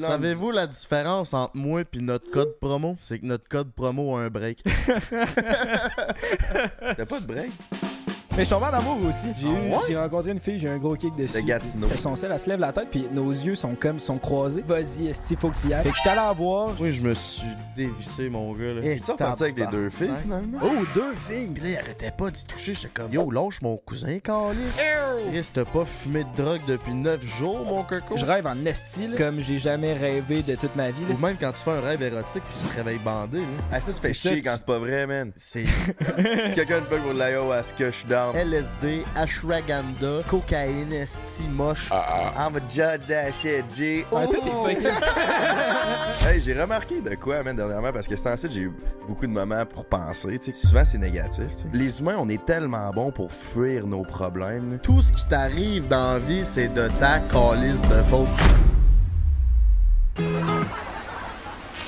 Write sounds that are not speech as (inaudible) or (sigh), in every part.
là, dit- Savez-vous la différence entre moi et notre code promo? C'est que notre code promo a un break. (laughs) T'as pas de break? Mais je suis tombé en amour aussi. J'ai Ah ouais? j'ai rencontré une fille, j'ai eu un gros kick dessus. De Gatineau. Son sel, elle se lève la tête, puis nos yeux sont comme sont croisés. Vas-y, esti, faut que tu y ailles. Fait que j'étais allé la voir. Oui, je me suis dévissé, mon gars. Là. Tu es reparti avec les deux filles, finalement? Oh, deux filles! Puis là, il arrêtait pas d'y toucher. J'étais comme, yo, lâche mon cousin, Carlis. Chris, t'as pas fumé de drogue depuis 9 jours, mon coco? Je rêve en esti, comme j'ai jamais rêvé de toute ma vie. là. Ou même quand tu fais un rêve érotique puis tu te réveilles bandé. Là. Ah, ça se fait chier ça, quand c'est pas vrai, man. C'est (laughs) Si quelqu'un paye pour de l'ayahuasca, je suis LSD, ashwagandha, cocaïne, esti, moche. I'm a judge that shit, G. Ah, toi, t'es fucké. (laughs) Hey, j'ai remarqué de quoi, man, dernièrement, parce que c'est ensuite j'ai eu beaucoup de moments pour penser, tu sais. Souvent, c'est négatif, tu sais. Les humains, on est tellement bons pour fuir nos problèmes, là. Tout ce qui t'arrive dans la vie, c'est de ta calice de faute.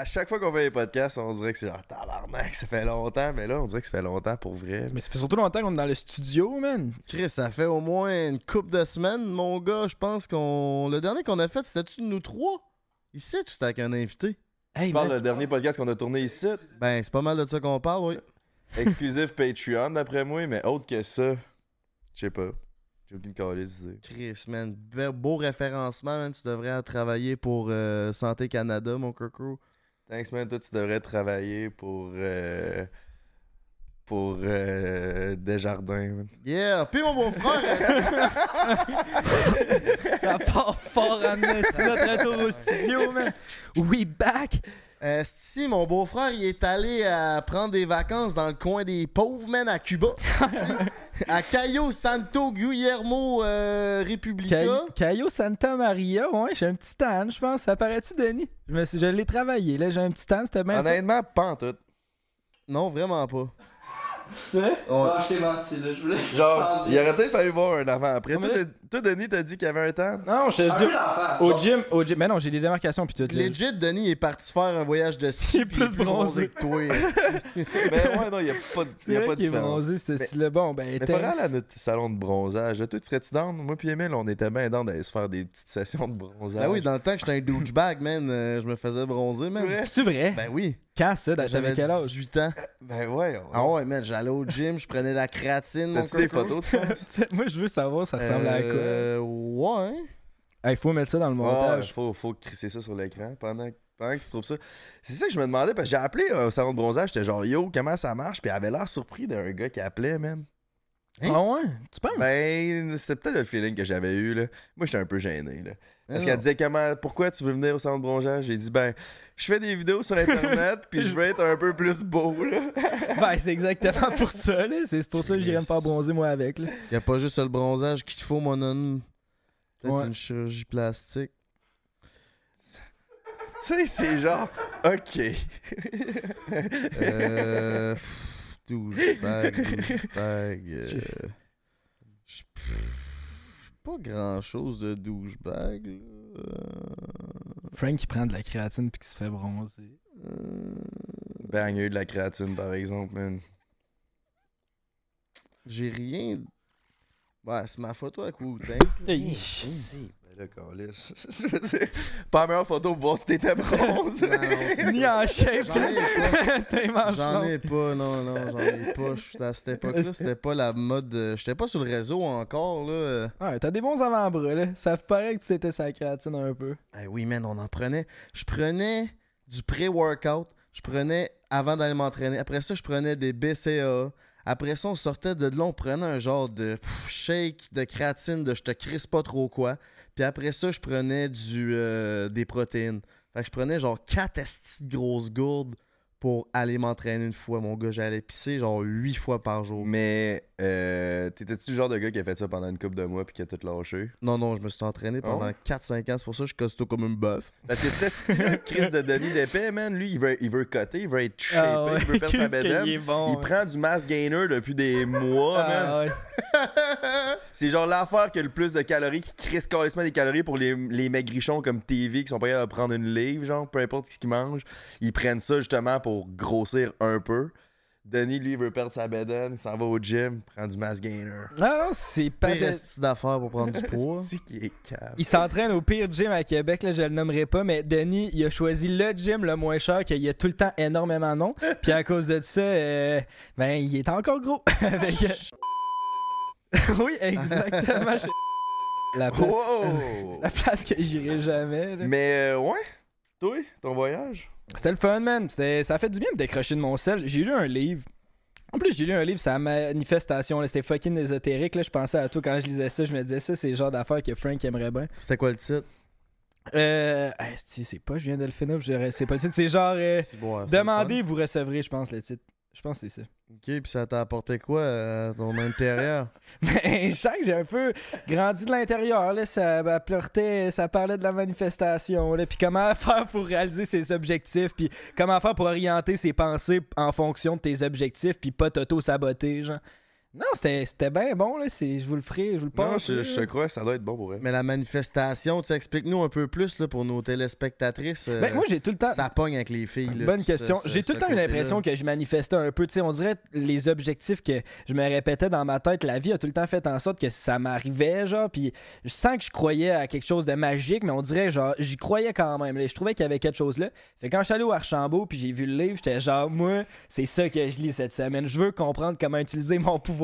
À chaque fois qu'on fait les podcasts, on dirait que c'est genre tabarnak, ça fait longtemps, mais là, on dirait que ça fait longtemps pour vrai. Mais ça fait surtout longtemps qu'on est dans le studio, man. Chris, ça fait au moins une couple de semaines, mon gars. Je pense qu'on. Le dernier qu'on a fait, c'était-tu de nous trois? Ici, tout c'était avec un invité? Hey, Tu parles le dernier podcast qu'on a tourné ici, Ben, c'est pas mal de ça qu'on parle, oui. exclusif Patreon d'après moi, mais autre que ça, je sais pas. J'ai aucune calice. Chris, man. Be- beau référencement, man. Tu devrais travailler pour euh, Santé Canada, mon coco. Thanks, man. Toi, tu devrais travailler pour. euh, pour. euh, Desjardins, man. Yeah! Puis mon beau-frère, (laughs) Ça part fort en notre retour au studio, man. We back! euh, si mon beau-frère, il est allé euh, prendre des vacances dans le coin des pauvres, man, à Cuba. (laughs) (laughs) À Cayo Santo Guillermo euh, Republica. Cay- Cayo Santa Maria, ouais, j'ai un petit tan, je pense. Ça paraît-tu, Denis? Je, me suis- je l'ai travaillé, là, j'ai un petit tan, c'était bien fait. Honnêtement, pas en tout. Non, vraiment pas. C'est vrai? Ouais. Ah, je t'ai menti, là. Je voulais. Genre, il aurait peut-être fallu voir un avant-après. Non, mais Toi, Denis, t'as dit qu'il y avait un temps? Non, je te dis... Au gym, au gym. Mais non, j'ai des démarcations puis tout. Legit, Denis est parti faire un voyage de ski. Il est puis plus bronzé. que toi. (laughs) Ben ouais, non, il n'y a pas de, C'est y a pas de différence. bronzé, ce Mais- style Bon, ben, Mais pas à notre salon de bronzage. Toi, tu serais-tu down? Moi puis Emile, on était bien down d'aller se faire des petites sessions de bronzage. Ben oui, dans le temps que j'étais un douchebag, man, euh, je me faisais bronzer, man. C'est vrai? Ben oui. Quand ça? T'avais J'avais quel âge? 18 ans. Ben ouais. Ah ouais, man, j'allais au gym, je prenais la créatine. T'as-tu des photos? (laughs) Moi, je veux savoir, ça ressemble à quoi. Euh, ouais. Il faut mettre ça dans le Ouais, montage. faut, faut crisser ça sur l'écran pendant, pendant que tu trouves ça. C'est ça que je me demandais, parce que j'ai appelé euh, au salon de bronzage, j'étais genre, yo, comment ça marche? Puis il avait l'air surpris d'un gars qui appelait, man. Hein? Ah ouais? Tu penses? Ben, c'est peut-être le feeling que j'avais eu, là. Moi, j'étais un peu gêné, là. Parce qu'elle disait comment, pourquoi tu veux venir au salon de bronzage? J'ai dit, ben, je fais des vidéos sur Internet, puis je veux être un peu plus beau, là. (laughs) Ben, c'est exactement pour ça, là. C'est pour ça que j'irais me faire bronzer, moi, avec, là. Y a pas juste le bronzage qu'il te faut, mon homme. Peut-être Ouais. une chirurgie plastique. Tu sais, c'est genre, ok. Euh. Douchebag, douchebag. euh, je- Pas grand chose de douchebag. Euh, Frank qui prend de la créatine puis qui se fait bronzer. euh, Ben, il y a eu de la créatine, par exemple, man. J'ai rien. Ouais, c'est ma photo avec Wu-Tang. Là, câlisse. (laughs) Je veux dire, pas la meilleure photo pour voir si t'étais bronze. Non, non, (laughs) Ni ça. en shape, J'en ai pas. (laughs) T'es manche J'en longue. ai pas, non, non, j'en ai pas. À cette époque-là, c'était pas la mode. euh, J'étais pas sur le réseau encore, là. Ouais, t'as des bons avant-bras, là. Ça paraît que tu étais sa créatine un peu. Eh oui, man, on en prenait. Je prenais du pré-workout. Je prenais avant d'aller m'entraîner. Après ça, je prenais des BCA. Après ça, on sortait de là, on prenait un genre de pff, shake de créatine de je te crisse pas trop quoi. Puis après ça, je prenais du, euh, des protéines. Fait que je prenais genre 4 estis de grosses gourdes pour aller m'entraîner une fois, mon gars. J'allais pisser genre huit fois par jour. Mais euh, t'étais-tu le genre de gars qui a fait ça pendant une couple de mois puis qui a tout lâché? Non, non, je me suis entraîné Ah pendant ouais? 4-5 ans. C'est pour ça que je suis costaud comme une bœuf. Parce que c'était style (laughs) Chris de Denis d'épée, man. Lui, il veut, il veut coter, il veut être shapé, Ah ouais, il veut perdre sa bedaine. bon, il ouais. prend du mass gainer depuis des mois, man. Ah, ouais. (laughs) C'est genre l'affaire qui a le plus de calories, qui crisse carrément des calories pour les, les maigrichons comme TV qui sont pas capables de prendre une livre, genre, peu importe ce qu'ils mangent. Ils prennent ça justement pour grossir un peu. Denis, lui, veut perdre sa bedaine, il s'en va au gym, prend du mass gainer. Ah non, c'est pas esti d'affaires pour prendre du (laughs) poids. Qui est cave. Il s'entraîne au pire gym à Québec, là, je le nommerai pas, mais Denis, il a choisi le gym le moins cher, qu'il y a tout le temps énormément de monde. (laughs) Puis à cause de ça, euh, ben, il est encore gros. (laughs) Que- oui, exactement. je- La place, Wow! la place que j'irai jamais. là. Mais euh, ouais, toi, ton voyage? C'était le fun, man. Ça fait du bien de décrocher de mon sel. J'ai lu un livre. En plus, j'ai lu un livre la manifestation. C'était fucking ésotérique. Là. Je pensais à toi quand je lisais ça. Je me disais ça, c'est le genre d'affaires que Frank aimerait bien. C'était quoi le titre? Euh. c'est pas Julien Delphino. je- C'est pas le titre. C'est genre. euh, bon, Demandez, vous recevrez, je pense, le titre. Je pense que c'est ça. Ok, puis ça t'a apporté quoi à ton intérieur? Mais (laughs) je sens que j'ai un peu grandi de l'intérieur. Ça bah, pleuretait, ça parlait de la manifestation. Là, puis comment faire pour réaliser ses objectifs, puis comment faire pour orienter ses pensées en fonction de tes objectifs, puis pas t'auto-saboter, genre? Non, c'était c'était bien bon, là. c'est- Je vous le ferai, je vous le Non, passe. je, je te crois, ça doit être bon pour elle. Mais la manifestation, tu explique-nous un peu plus là, pour nos téléspectatrices. euh, Ben, moi, j'ai tout le temps. ça pogne avec les filles. là, Bonne question. J'ai tout le temps eu l'impression que je manifestais un peu. Tu sais, on dirait les objectifs que je me répétais dans ma tête. La vie a tout le temps fait en sorte que ça m'arrivait, genre. Puis je sens que je croyais à quelque chose de magique, mais on dirait, genre, j'y croyais quand même. là. Je trouvais qu'il y avait quelque chose là. Fait que quand je suis allé au Archambault, puis j'ai vu le livre, j'étais genre, moi, c'est ça que je lis cette semaine. Je veux comprendre comment utiliser mon pouvoir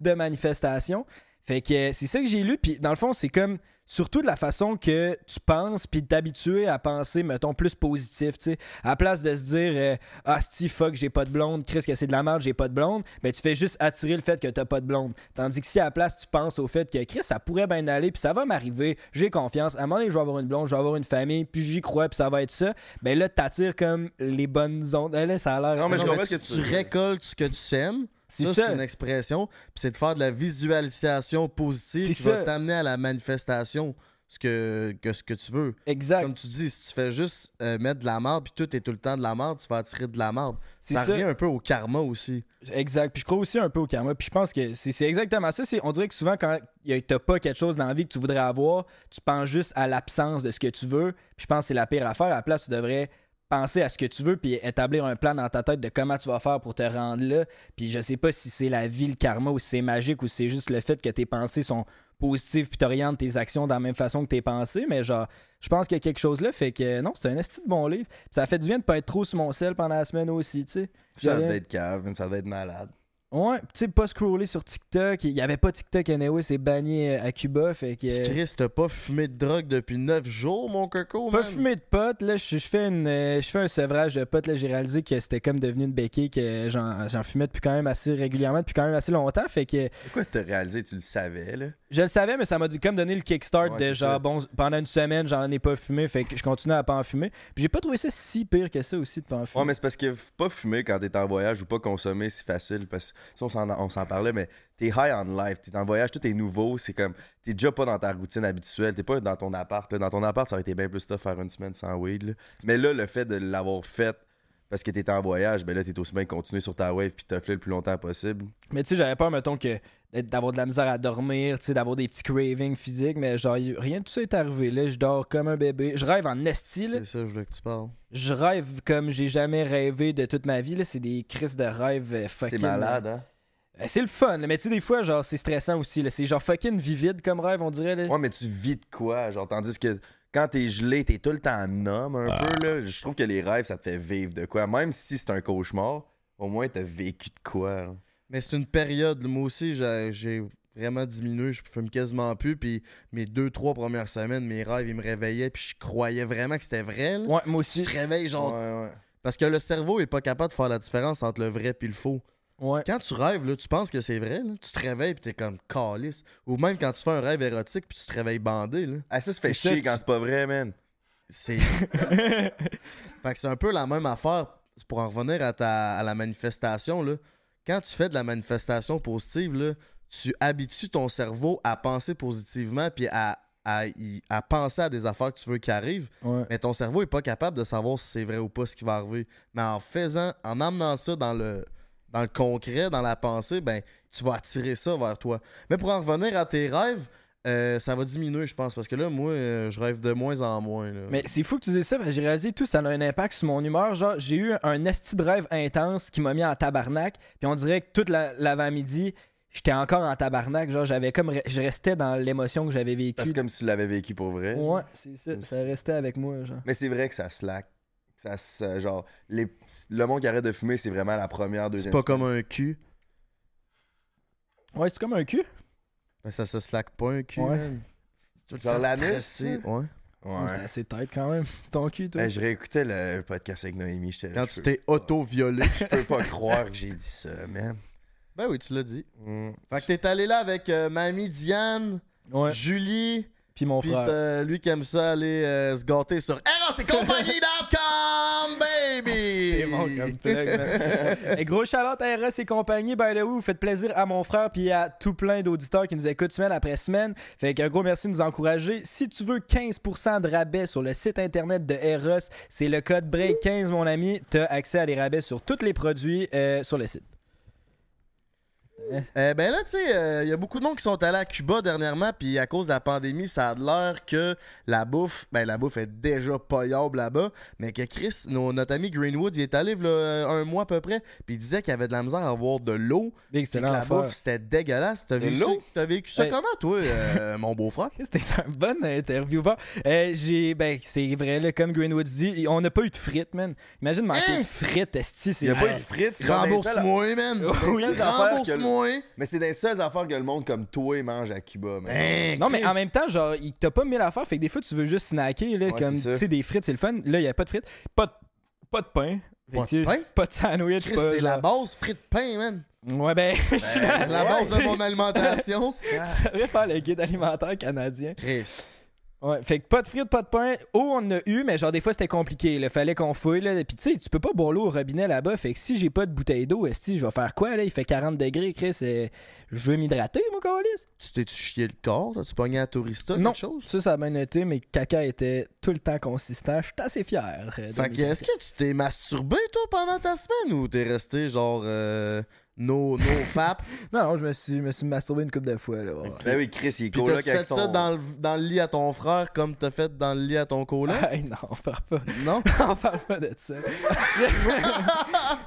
de manifestation. Fait que euh, c'est ça que j'ai lu. Puis dans le fond, c'est comme surtout de la façon que tu penses, puis de t'habituer à penser, mettons, plus positif, tu sais. À la place de se dire, euh, ah, si fuck, j'ai pas de blonde, Chris, que c'est de la merde, j'ai pas de blonde, ben tu fais juste attirer le fait que t'as pas de blonde. Tandis que si à la place, tu penses au fait que Chris, ça pourrait bien aller, puis ça va m'arriver, j'ai confiance, à un moment donné, je vais avoir une blonde, je vais avoir une famille, puis j'y crois, puis ça va être ça, ben là, t'attires comme les bonnes ondes. Là, ça a l'air. Non, mais je comprends mais ce que tu, tu récoltes ce que tu sèmes. C'est Ça, c'est une expression. Puis c'est de faire de la visualisation positive qui ça. va t'amener à la manifestation ce que, que ce que tu veux. Exact. Comme tu dis, si tu fais juste euh, mettre de la merde puis tout est tout le temps de la merde, tu vas attirer de la. C'est Ça, ça. revient un peu au karma aussi. Exact. Puis je crois aussi un peu au karma. Puis je pense que c'est exactement ça. On dirait que souvent, quand t'as pas quelque chose dans la vie que tu voudrais avoir, tu penses juste à l'absence de ce que tu veux. Puis je pense que c'est la pire affaire. À la place, tu devrais penser à ce que tu veux puis établir un plan dans ta tête de comment tu vas faire pour te rendre là. Puis je sais pas si c'est la vie, le karma, ou si c'est magique, ou si c'est juste le fait que tes pensées sont positives puis t'orientes tes actions de la même façon que tes pensées. Mais genre, je pense qu'il y a quelque chose là. Fait que non, c'est un esti de bon livre. Ça fait du bien de pas être trop sur mon sel pendant la semaine aussi, tu sais. Ça devait être cave, ça devait être malade. Ouais, tu sais, pas scroller sur TikTok. Il y avait pas TikTok anyway, c'est banni euh, à Cuba. Fait que. euh, Chris, t'as pas fumé de drogue depuis 9 jours, mon coco, Pas man? fumé de potes, là, je fais une euh, je fais un sevrage de potes, là, j'ai réalisé que c'était comme devenu une béquille que j'en j'en fumais depuis quand même assez régulièrement, depuis quand même assez longtemps, fait que Pourquoi t'as réalisé, tu le savais, là? je le savais, mais ça m'a comme donné le kickstart Ouais, de genre, ça. bon, pendant une semaine, j'en ai pas fumé, fait que je continue à pas en fumer. Puis j'ai pas trouvé ça si pire que ça aussi de pas en fumer. Ouais, mais c'est parce que pas fumer quand t'es en voyage ou pas consommer, c'est facile. Parce que ça, on s'en, parlait, mais t'es high on life. T'es en voyage, tout est nouveau. C'est comme, t'es déjà pas dans ta routine habituelle. T'es pas dans ton appart. Dans ton appart, ça aurait été bien plus tough faire une semaine sans weed. Mais là, le fait de l'avoir fait parce que t'étais en voyage, ben là, t'es aussi bien continuer sur ta wave puis t'offler le plus longtemps possible. Mais tu sais, j'avais peur, mettons, que d'avoir de la misère à dormir, tu sais, d'avoir des petits cravings physiques, mais genre, rien de tout ça est arrivé, là. Je dors comme un bébé. Je rêve en esti. C'est ça, je voulais que tu parles. Je rêve comme j'ai jamais rêvé de toute ma vie, là. C'est des crises de rêve euh, fucking... C'est malade, hein? Euh, C'est le fun, mais tu sais, des fois, genre, c'est stressant aussi, là. C'est genre fucking vivide comme rêve, on dirait, là. Ouais, mais tu vis de quoi? Genre, tandis que quand t'es gelé, t'es tout le temps en homme un peu, là. Je trouve que les rêves, ça te fait vivre de quoi. Même si c'est un cauchemar, au moins t'as vécu de quoi. là. Mais c'est une période, moi aussi, j'ai vraiment diminué, je fume quasiment plus, puis mes deux, trois premières semaines, mes rêves, ils me réveillaient, puis je croyais vraiment que c'était vrai. là. Ouais, moi Tu aussi. te réveilles, genre... Ouais, ouais. Parce que le cerveau est pas capable de faire la différence entre le vrai et le faux. Ouais. Quand tu rêves, là, tu penses que c'est vrai, là, tu te réveilles, puis t'es comme calice. Ou même quand tu fais un rêve érotique, puis tu te réveilles bandé, là. Ah, ça se fait chier tu- quand c'est pas vrai, man. C'est... (laughs) fait que c'est un peu la même affaire pour en revenir à, ta, à la manifestation, là, quand tu fais de la manifestation positive, là, tu habitues ton cerveau à penser positivement puis à, à, y- à penser à des affaires que tu veux qui arrivent. Ouais. Mais ton cerveau est pas capable de savoir si c'est vrai ou pas ce qui va arriver. Mais en faisant, en amenant ça dans le, dans le concret, dans la pensée, ben, tu vas attirer ça vers toi. Mais pour en revenir à tes rêves, euh, ça va diminuer, je pense, parce que là, moi, euh, je rêve de moins en moins. là. Mais c'est fou que tu dises ça, parce que j'ai réalisé tout ça a un impact sur mon humeur. Genre, j'ai eu un esti de rêve intense qui m'a mis en tabarnak. Puis on dirait que toute la- l'avant-midi, j'étais encore en tabarnak. Genre, j'avais comme. re- Je restais dans l'émotion que j'avais vécue. Parce que comme si tu l'avais vécu pour vrai. Ouais, c'est ça. Ça restait avec moi, genre. Mais c'est vrai que ça slack. Ça, genre, les, le monde qui arrête de fumer, c'est vraiment la première, c'est deuxième. pas semaine. comme un cul. Ouais, c'est comme un cul. Ben, ça se slack pas un cul, Ouais. man. Genre l'anus? Ouais. Ouais. C'était assez tête quand même. Ton cul, toi. Hey, je réécoutais le podcast avec Noémie. j'étais là, Quand tu t'es pas- auto-violé. Je peux pas croire que j'ai dit ça, man. ben oui, tu l'as dit. Mm. Fait que t'es allé là avec euh, mamie Diane, Ouais. Julie, Puis mon Puis frère. lui qui aime ça aller euh, se gâter sur RSCompagnie.com, (laughs) baby! C'est bon comme plug, man. (laughs) Et gros shout-out à RS et compagnie. By the way, vous faites plaisir à mon frère puis à tout plein d'auditeurs qui nous écoutent semaine après semaine. Fait qu'un gros merci de nous encourager. Si tu veux 15% de rabais sur le site internet de Eros, c'est le code BREAK15, mon ami. T'as accès à des rabais sur tous les produits euh, sur le site. Euh, ben là, tu sais, il y a beaucoup de monde qui sont allés à Cuba dernièrement, puis à cause de la pandémie, ça a l'air que la bouffe, ben la bouffe est déjà payable là-bas, mais que Chris, nos- notre ami Greenwood, il est allé là, un mois à peu près, puis il disait qu'il y avait de la misère à avoir de l'eau, c'était que la bouffe, c'était dégueulasse. T'as vécu, t'as vécu ça Hey. comment, toi, euh, (laughs) mon beau-frère? C'était un bon intervieweur. Euh, j'ai, ben, c'est vrai, là, comme Greenwood dit, on n'a pas eu de frites, man. Imagine manquer Hein? de frites, esti. C'est Il y a pas eu Hey. de frites. Rembourse-moi, man! (laughs) Oui, affaires! Mais c'est des seules affaires que le monde comme toi mange à Cuba, man. Hein, Non, mais en même temps, genre, il t'a pas mis l'affaire, fait que des fois, tu veux juste snacker, là, Ouais, comme, tu sais, des frites, c'est le fun. Là, il n'y a pas de frites. Pas de, pas de pain. Pas de pain? Pas de sandwich. Chris, pas, c'est la base frites pain, man! Ouais, ben, (laughs) je suis C'est la base de mon alimentation. (laughs) Ça devrait faire le guide alimentaire canadien. Chris. Ouais, fait que pas de frites, pas de pain. Eau, on en a eu, mais genre des fois c'était compliqué. Il fallait qu'on fouille. Là. Puis tu sais, tu peux pas boire l'eau au robinet là-bas. Fait que si j'ai pas de bouteille d'eau, esti, je vais faire quoi là? Il fait 40 degrés, Chris. euh, Je veux m'hydrater, mon calice. Tu t'es-tu chié le corps? T'as-tu pogné à Tourista, Non. quelque chose? Ça, ça a bien été, mais caca était tout le temps consistant. Je suis assez fier. euh, Fait que est-ce que tu t'es masturbé, toi, pendant ta semaine ou t'es resté genre euh, no, no (laughs) fap? Non, non, je me suis, je me suis masturbé une couple de fois. Là, ouais. Ben oui, Chris, il est Puis coloc t'as-tu avec fait son... ça dans le, dans le lit à ton frère comme t'as fait dans le lit à ton coloc? (laughs) Hey, non, on parle pas. non? (laughs) on parle pas de ça.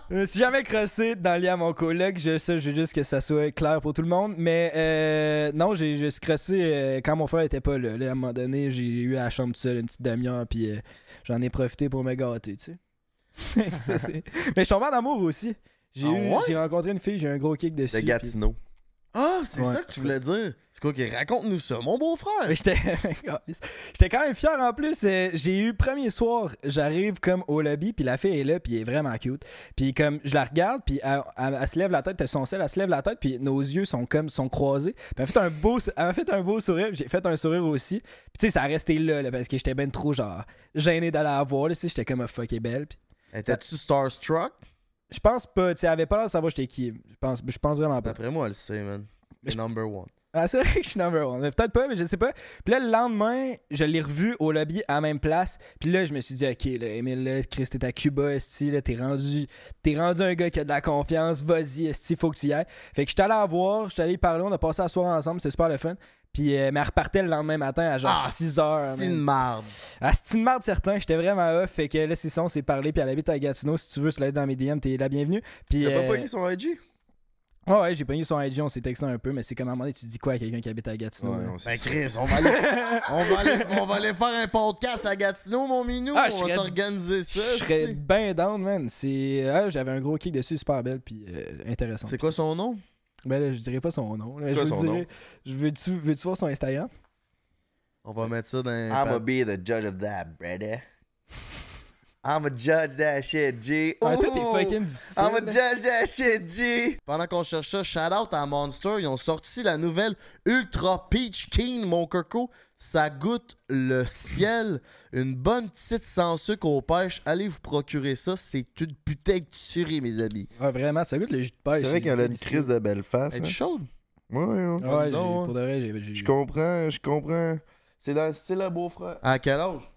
je me suis jamais crossé dans le lit à mon coloc. Je, ça, je veux juste que ça soit clair pour tout le monde. Mais euh, non, j'ai je me suis crossé euh, quand mon frère était pas là. Là, à un moment donné, j'ai eu à la chambre tout seul une petite demi-heure. Puis euh, j'en ai profité pour me gâter, tu sais. Ça, c'est- Mais je suis tombé en amour aussi. J'ai Ah eu- ouais? j'ai rencontré une fille, j'ai eu un gros kick dessus. De puis- Gatineau. Ah, c'est Ouais. ça que tu voulais dire? C'est quoi qui raconte-nous ça, mon beau-frère? J'étais (laughs) j'étais quand même fier en plus. euh, J'ai eu premier soir, j'arrive comme au lobby, puis la fille est là, puis elle est vraiment cute. Puis comme je la regarde, puis elle, elle- elle se lève la tête, elle son sel, elle se lève la tête, puis nos yeux sont comme sont croisés. Puis elle m'a fait un beau, elle m'a fait un beau sourire, j'ai fait un sourire aussi. Puis tu sais, ça a resté là, là, parce que j'étais ben trop genre gêné d'aller la voir. là, tu sais, J'étais comme un fuck est belle. Puis Étais-tu starstruck? Je pense pas, tu sais, elle avait pas l'air de savoir j'étais qui. Je pense, je pense vraiment pas. D'après moi, elle le sait, man. Number one. Ah, c'est vrai que je suis number one. Peut-être pas, mais je sais pas. Puis là, le lendemain, je l'ai revu au lobby à la même place. Puis là, je me suis dit, OK, là, Emile, là, Chris, t'es à Cuba, esti, là, t'es rendu, t'es rendu un gars qui a de la confiance. Vas-y, esti, faut que tu y ailles. Fait que je suis allé la voir, je suis allé parler, on a passé la soirée ensemble, c'est super le fun. Puis, euh, mais elle repartait le lendemain matin à genre 6 heures. Ah, C'est une marde. Ah, c'est une merde certain, j'étais vraiment off. Fait que là, c'est ça, on s'est parlé. Puis elle habite à Gatineau. Si tu veux se dans mes DM, t'es la bienvenue. Puis. T'as pas euh, pogné son IG? Ouais, ouais, j'ai pogné son IG, on s'est texté un peu, mais c'est comme à un moment donné, tu dis quoi à quelqu'un qui habite à Gatineau? Ouais, sait Ben. Chris, on va aller, (laughs) on va aller, on va aller faire un podcast à Gatineau, mon minou. Ah, on va t'organiser ça. Je serais c'est- ben down, man. C'est... ah, j'avais un gros kick dessus, super belle, puis euh, intéressant. C'est quoi son nom? Ben là, je dirais pas son nom. là. Je quoi vous son nom? Je veux-tu, veux-tu voir son Instagram? On va mettre ça dans un I'ma pad- be the judge of that, brother. I'ma judge that shit, G. Ah, toi, t'es Ooh. fucking difficile. I'ma judge that shit, G. Pendant qu'on cherche ça, shout out à Monster, ils ont sorti la nouvelle Ultra Peach Keen, mon coco. Ça goûte le ciel. Une bonne petite sans sucre aux pêches. Allez vous procurer ça. C'est une putain de tuerie, mes amis. Ouais, vraiment, ça goûte le jus de pêche. C'est vrai qu'elle a une crise de belle face. Elle est hein. chaude. Ouais, ouais, ouais. Ouais, j'ai- Non, pour de vrai, j'ai. j'ai- Je comprends, je comprends. C'est dans le style à beau-frère. À quel âge?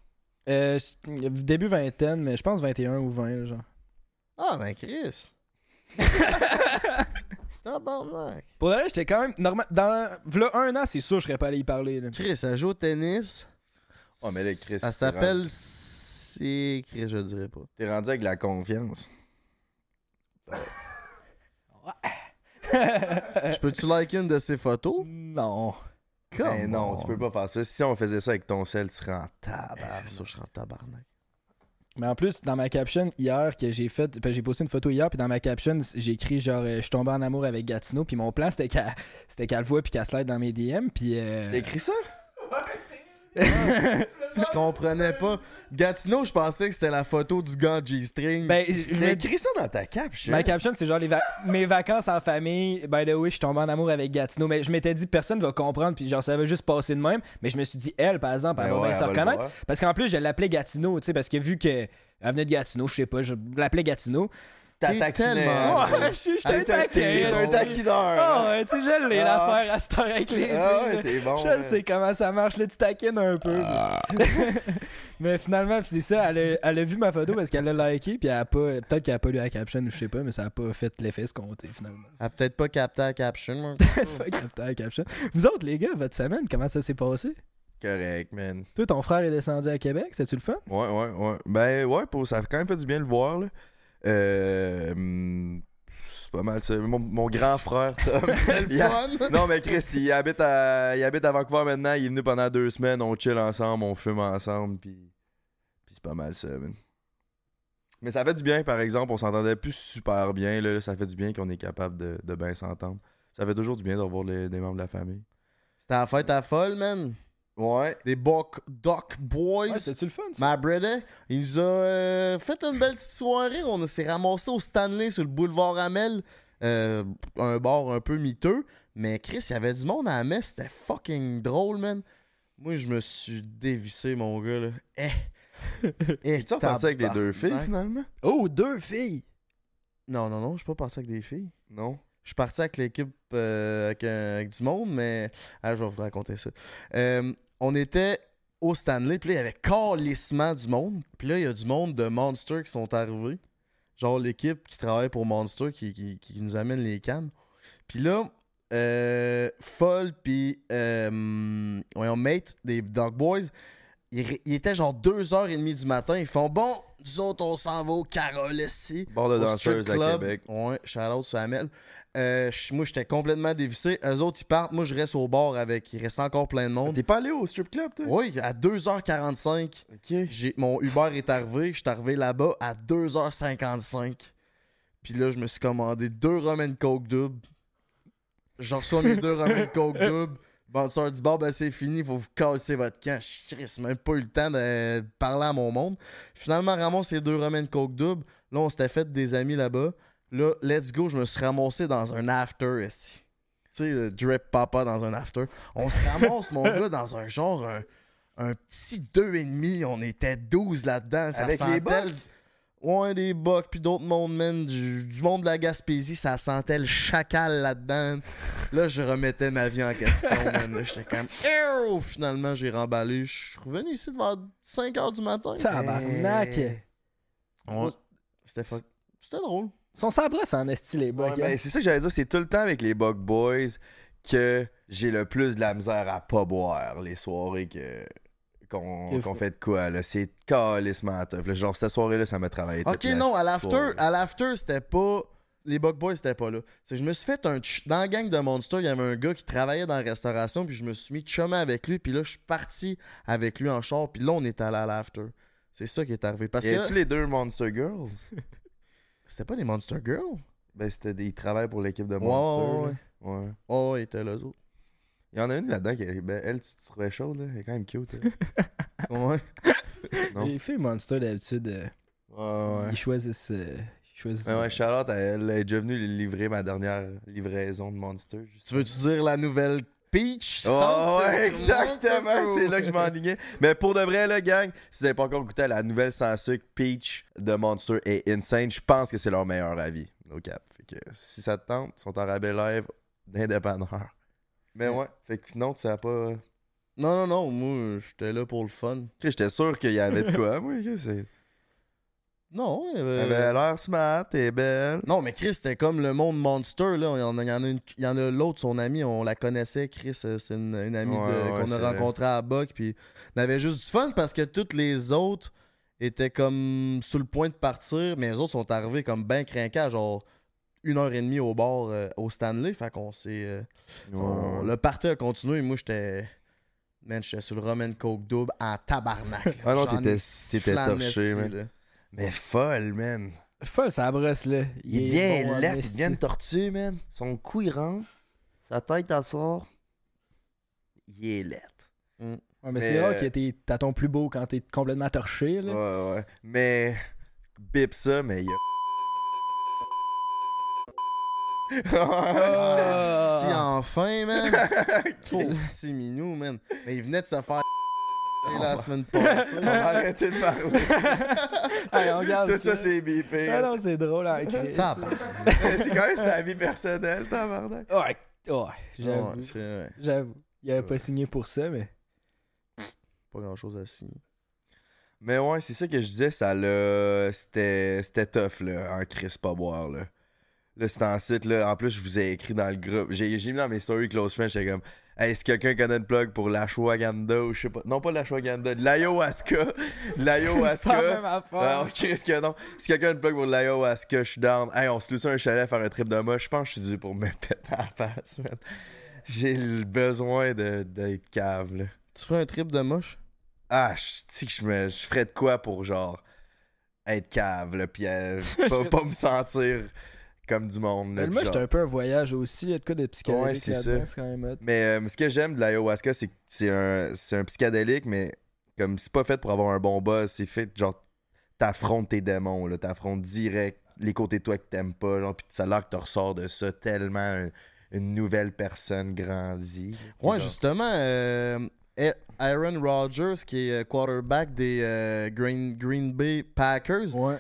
Euh, début vingtaine, mais je pense 21 ou 20, là, genre. Ah, ben Chris. (laughs) Tabarnak. Pour vrai, j'étais quand même. Normal, dans. V'là un an, c'est sûr, je serais pas allé y parler, là. Chris, elle joue au tennis. Oh, mais là, Chris, Elle c'est s'appelle. C'est. Chris, je le dirais pas. T'es rendu avec la confiance. (laughs) Je peux-tu liker une de ses photos? non. Ben non, tu peux pas faire ça. Si on faisait ça avec ton sel, tu serais en C'est tabarnak. sûr, je serais en tabarnak. Mais en plus, dans ma caption hier que j'ai fait, ben, j'ai posté une photo hier, puis dans ma caption, j'ai écrit genre, euh, je suis tombé en amour avec Gatineau, puis mon plan c'était qu'elle c'était qu'elle le voit puis qu'elle slide dans mes DM, puis. euh, T'as écrit ça? (laughs) Je comprenais pas. Gatineau, je pensais que c'était la photo du gars G-string. ben, me- écrit ça dans ta caption. Ma caption, c'est genre les va- mes vacances en famille. By the way, je suis tombé en amour avec Gatineau. Mais je m'étais dit, personne va comprendre. Puis genre, ça va juste passer de même. Mais je me suis dit, elle, par exemple, elle Ben va ouais, bien se reconnaître. Parce qu'en plus, je l'appelais Gatineau, tu sais, parce que vu que. Elle venait de Gatineau, je sais pas, je l'appelais Gatineau. T'as T'es tellement-. Ouais, je suis un Ah, t'es- taquin. un aussi. taquineur. Ah ouais, tu sais, je l'ai Ah. l'affaire à cette heure avec les Ah ouais, t'es bon. Je sais comment ça marche, là, tu taquines un peu. (laughs) mais finalement, c'est ça, elle a, elle a vu ma photo parce qu'elle l'a liké, puis elle a pas. Peut-être qu'elle a pas lu la caption, je sais pas, mais ça a pas fait l'effet escompté finalement. Elle a peut-être pas capté la caption. moi. (laughs) Pas capté la caption. Vous autres, les gars, votre semaine, comment ça s'est passé? Correct, man. Toi, ton frère est descendu à Québec, c'était-tu le fun? Ouais, ouais, ouais. Ben ouais, pour, ça a quand même fait du bien de le voir, là. Euh, c'est pas mal ça. Mon, mon grand frère, Tom. (laughs) (laughs) Il a- fun. (laughs) Non, mais Chris, il habite, à, il habite à Vancouver maintenant. Il est venu pendant deux semaines. On chill ensemble, on fume ensemble. Puis, puis c'est pas mal ça, man. Mais ça fait du bien, par exemple. On s'entendait plus super bien. Là. Ça fait du bien qu'on est capable de, de bien s'entendre. Ça fait toujours du bien de revoir les- des membres de la famille. C'était la fête à folle, man. Ouais. Des Buck Doc Boys. Ouais, c'était-tu le fun, ça? Ma brother, il nous a euh, fait une belle petite soirée. On s'est ramassé au Stanley sur le boulevard Amel. Euh, un bar un peu miteux. Mais Chris, il y avait du monde à la messe. C'était fucking drôle, man. Moi, je me suis dévissé, mon gars. Là. Eh. (laughs) Eh, Tu avec les deux filles, finalement? Oh, deux filles! Non, non, non, je suis pas parti avec des filles. Non. Je suis parti avec l'équipe euh, avec, euh, avec du monde, mais ah, je vais vous raconter ça. Euh, on était au Stanley, puis là, il y avait calissement du monde. Puis là, il y a du monde de Monster qui sont arrivés. Genre l'équipe qui travaille pour Monster qui, nous amène les cannes. Puis là, euh, Foll, puis voyons, Mate, des Dog Boys, il, il était genre 2h30 du matin. Ils font Bon, nous autres, on s'en va au Carole ici. Bord de danseuse strip à club. Québec. Ouais, shout out sur Amel. Euh, moi, j'étais complètement dévissé. Eux autres, ils partent. Moi, je reste au bar avec. Il reste encore plein de monde. T'es pas allé au strip club, toi? Oui, à 2h45, Ok. mon Uber est arrivé. Je suis arrivé là-bas à 2h55. Puis là, je me suis commandé deux rum and coke double. Je reçois mes deux rum and coke (laughs) double. Bon, dit, bon, ben c'est fini, faut vous casser votre camp. Je Christ, même pas eu le temps de parler à mon monde. Finalement, ramasse ces deux rum and coke double. Là, on s'était fait des amis là-bas. Là, let's go, je me suis ramassé dans un after ici. Tu sais, le drip papa dans un after. On se ramasse, mon (laughs) gars, dans un genre, un, un petit 2,5. On était 12 là-dedans. Ça Avec sentait les le- Ouais, des bucks, puis d'autres mondes, man. Du, du monde de la Gaspésie, ça sentait le chacal là-dedans. Là, je remettais ma vie en question, (laughs) man. Là, j'étais comme, Ew! Finalement, j'ai remballé. Je suis revenu ici vers 5 h du matin. Tabarnak! Ouais. C'était fuck- C'était drôle. Ils sont sabres en esti, les Ouais, bugs. ben, c'est ça que j'allais dire, c'est tout le temps avec les Bug Boys que j'ai le plus de la misère à pas boire les soirées que qu'on fait de quoi là, c'est calissement tough. là. Genre cette soirée là, ça m'a travaillé. Ok, non, à l'after, à l'after, c'était pas. Les Bug Boys, c'était pas là. C'est que je me suis fait un. ch- Dans la gang de Monster, il y avait un gars qui travaillait dans la restauration, puis je me suis mis chumé avec lui, puis là, je suis parti avec lui en char, puis là, on est allé à l'after. C'est ça qui est arrivé. Parce Y que. les deux Monster Girls? (laughs) C'était pas les Monster Girls? Ben c'était des ils travaillent pour l'équipe de Ouais, Monster. ouais, là. Ouais. Oh, ils étaient là, eux autres. Il y en a une là-dedans qui est- ben, elle tu tu trouvais chaude là, elle est quand même cute. (laughs) Ouais. (laughs) Non. Les filles Monster, d'habitude, euh, Ouais ouais. ils choisissent. euh, ils choisissent Ouais, ouais, Charlotte, elle, elle est déjà venue livrer ma dernière livraison de Monster. Tu veux-tu dire la nouvelle Peach, Oh, sans ouais, exactement, c'est là que je m'enlignais. Mais pour de vrai, là, gang, si vous n'avez pas encore goûté à la nouvelle sans sucre Peach de Monster est insane, je pense que c'est leur meilleur avis. No cap. Fait que si ça te tente, ils sont en rabais live d'indépendeur. Mais ouais, fait que non, tu sais pas. Non, non, non, moi, j'étais là pour le fun. Chris, J'étais sûr qu'il y avait de quoi. Moi, Chris, c'est. Non, il y Elle avait- avait l'air smart, t'es belle. Non, mais Chris, c'était comme le monde Monster, là. Il y en a, il y en a, une- il y en a l'autre, son ami, on la connaissait, Chris. euh, C'est une, une amie Ouais, de- ouais, qu'on a rencontrée à Buck. Puis on avait juste du fun parce que toutes les autres étaient comme sur le point de partir, mais les autres sont arrivés comme ben crinqués, genre une heure et demie au bar euh, au Stanley. Fait qu'on s'est. euh, on- le party a continué. Moi, j'étais. Man, j'étais sur le Roman Coke double en tabarnak. (laughs) Ah non, t'étais- torché, man. là. Mais folle, man. Folle, ça brosse, là. Il, est vient bon en là, il vient de tortue, man. Son cou, il rentre. Sa tête, elle sort. Il est laid. Ouais, mais, Mais, c'est rare que t'es t'as ton plus beau quand t'es complètement torché, là. Ouais, ouais. Mais, bip ça, mais il y a. Ah. Si enfin, man. (laughs) Pauvre petit minou, man. Mais il venait de se faire (laughs) la semaine passée. (laughs) On va arrêter de parler. Hey, on regarde Tout ça, c'est bipé. Ah non, c'est drôle en crise. Tabarnak. c'est quand même sa vie personnelle, tabarnak. Ouais, ouais, j'avoue. Ouais. J'avoue. Il avait pas signé pour ça, mais. Pas grand chose à signer. Mais ouais, c'est ça que je disais, ça l'a. C'était c'était tough, là, en Chris pas boire, là. Là, c'était en site, là. En plus, je vous ai écrit dans le groupe. J'ai j'ai mis dans mes stories Close Friends, j'étais comme. Hey, si quelqu'un connaît une plug pour l'ashwagandha ou je sais pas? Non, pas l'ashwagandha, de l'ayahuasca. De (laughs) C'est l'ayahuasca. même affaire. Alors, Chris, que non? Si quelqu'un a une plug pour l'ayahuasca, je suis down. Hey, on se loue un chalet faire un trip de moche. Je pense que je suis dû pour me (laughs) péter à la face, man. J'ai le besoin de- d'être cave, là. Tu ferais un trip de moche? Ah, je sais que je me je ferais de quoi pour genre être cave là puis euh, (laughs) pas, pas me sentir comme du monde là, moi, j'étais un peu un voyage aussi. Il y a de quoi de psychédélique Ouais, c'est là-dedans, ça. c'est quand même hot. Mais euh, ce que j'aime de l'ayahuasca c'est que c'est un c'est un psychédélique mais comme c'est pas fait pour avoir un bon buzz, c'est fait genre t'affrontes tes démons là, t'affrontes direct les côtés de toi que t'aimes pas genre puis ça a l'air que tu ressors de ça tellement un- une nouvelle personne grandie. Ouais, Genre- justement, euh, Aaron Rodgers, qui est euh, quarterback des euh, Green, Green Bay Packers, Ouais.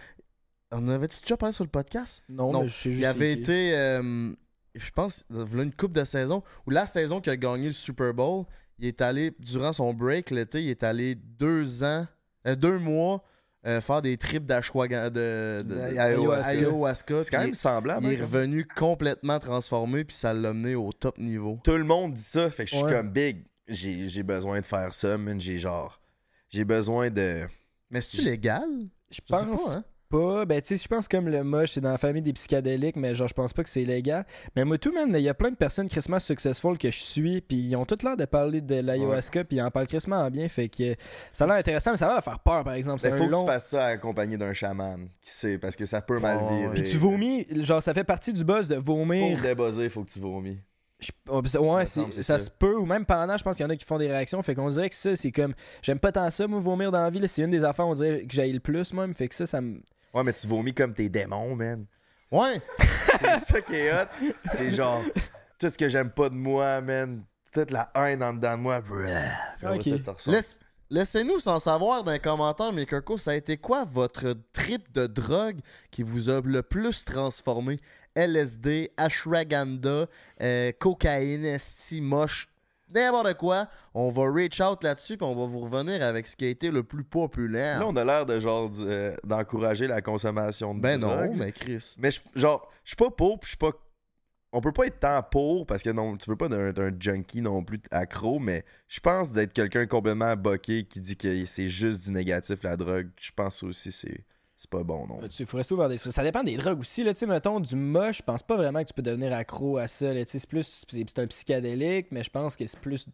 On avait-tu déjà parlé sur le podcast? Non, Non, mais je sais juste. Il avait qui. été, euh, je pense, a une coupe de saison, ou la saison qu'il a gagné le Super Bowl, il est allé, durant son break l'été, il est allé deux ans, euh, deux mois euh, faire des trips d'ashwagandha, de, de- de- Ayahuasca. ayahuasca, C'est quand même semblable. il hein, est revenu complètement transformé, puis ça l'a mené au top niveau. tout le monde dit ça, fait que je suis Ouais. comme big. J'ai besoin de faire ça, man. J'ai genre. J'ai besoin de. Mais c'est-tu légal? Je pense pas, hein? Pas. Ben, tu sais, je pense comme le moche, c'est dans la famille des psychédéliques, mais genre, je pense pas que c'est illégal. Mais moi, tout, man, il y a plein de personnes crissement successful que je suis, puis ils ont toutes l'air de parler de l'ayahuasca, puis ils en parlent crissement en bien, fait que ça a l'air intéressant, mais ça a l'air de faire peur, par exemple. Il C'est faut un que long... tu fasses ça accompagné d'un chaman. Qui sait, parce que ça peut mal Ouais, virer. Puis tu vomis, genre, ça fait partie du buzz de vomir. Pour débuzzer, il faut que tu vomis. Je- oh, ouais, semble, ça, ça. se peut, ou même pendant, je pense qu'il y en a qui font des réactions, fait qu'on dirait que ça, c'est comme. J'aime pas tant ça, moi, vomir dans la vie, là, c'est une des affaires, on dirait que j'aille le plus, même, fait que ça, ça me. Ouais, mais tu vomis comme tes démons, man. Ouais, C'est ça qui est hot. C'est genre. Tout ce que j'aime pas de moi, man. Toute la haine en dedans de moi. brrr. Puis après Ok. ça, te ressort. Laisse- Laissez-nous sans savoir dans les commentaires, mais Kirko, ça a été quoi votre trip de drogue qui vous a le plus transformé? LSD, ashwagandha, euh, cocaïne, esti, moche, n'importe quoi. On va reach out là-dessus puis on va vous revenir avec ce qui a été le plus populaire. Là, on a l'air de genre euh, d'encourager la consommation de ben drogue. non, mais Chris. Mais je- genre, je suis pas pour, puis je suis pas. On peut pas être tant pour parce que non, tu veux pas d'un junkie non plus accro, mais je pense d'être quelqu'un complètement boqué qui dit que c'est juste du négatif la drogue. Je pense aussi c'est c'est pas bon non. Euh, Tu ferais vers des. Ça dépend des drogues aussi, là, tu sais, mettons, du moche, je pense pas vraiment que tu peux devenir accro à ça, là, c'est plus. C'est un psychédélique, mais je pense que c'est plus.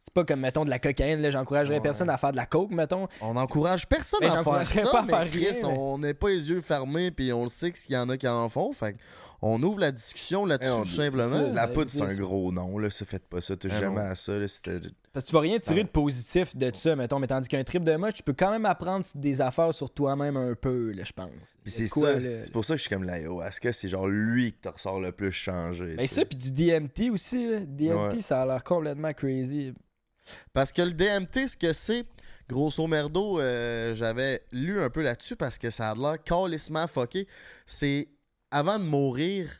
C'est pas comme, mettons, de la cocaïne, là, j'encouragerais Ouais. personne à faire de la coke, mettons. On n'encourage personne Mais à faire ça, pas à mais faire Chris, rien, mais- on n'est pas les yeux fermés puis on le sait qu'il y en a qui en font. Fait on ouvre la discussion là-dessus, Eh, tout c'est simplement. ça. La poudre, c'est un gros nom, là. Ça, faites pas ça. Touche Ah, jamais non. à ça, là. C'était. Parce que tu vas rien tirer de positif de ça, mettons. Mais tandis qu'un trip de moche, tu peux quand même apprendre des affaires sur toi-même un peu, là, je pense. C'est ça. là? C'est pour ça que je suis comme l'ayahuasca. C'est genre lui qui te ressort le plus changé. Ben tu ça, puis du DMT aussi, là. DMT, Ouais. ça a l'air complètement crazy. Parce que le DMT, ce que c'est, grosso merdo, euh, j'avais lu un peu là-dessus parce que ça a l'air calissement fucké. C'est avant de mourir,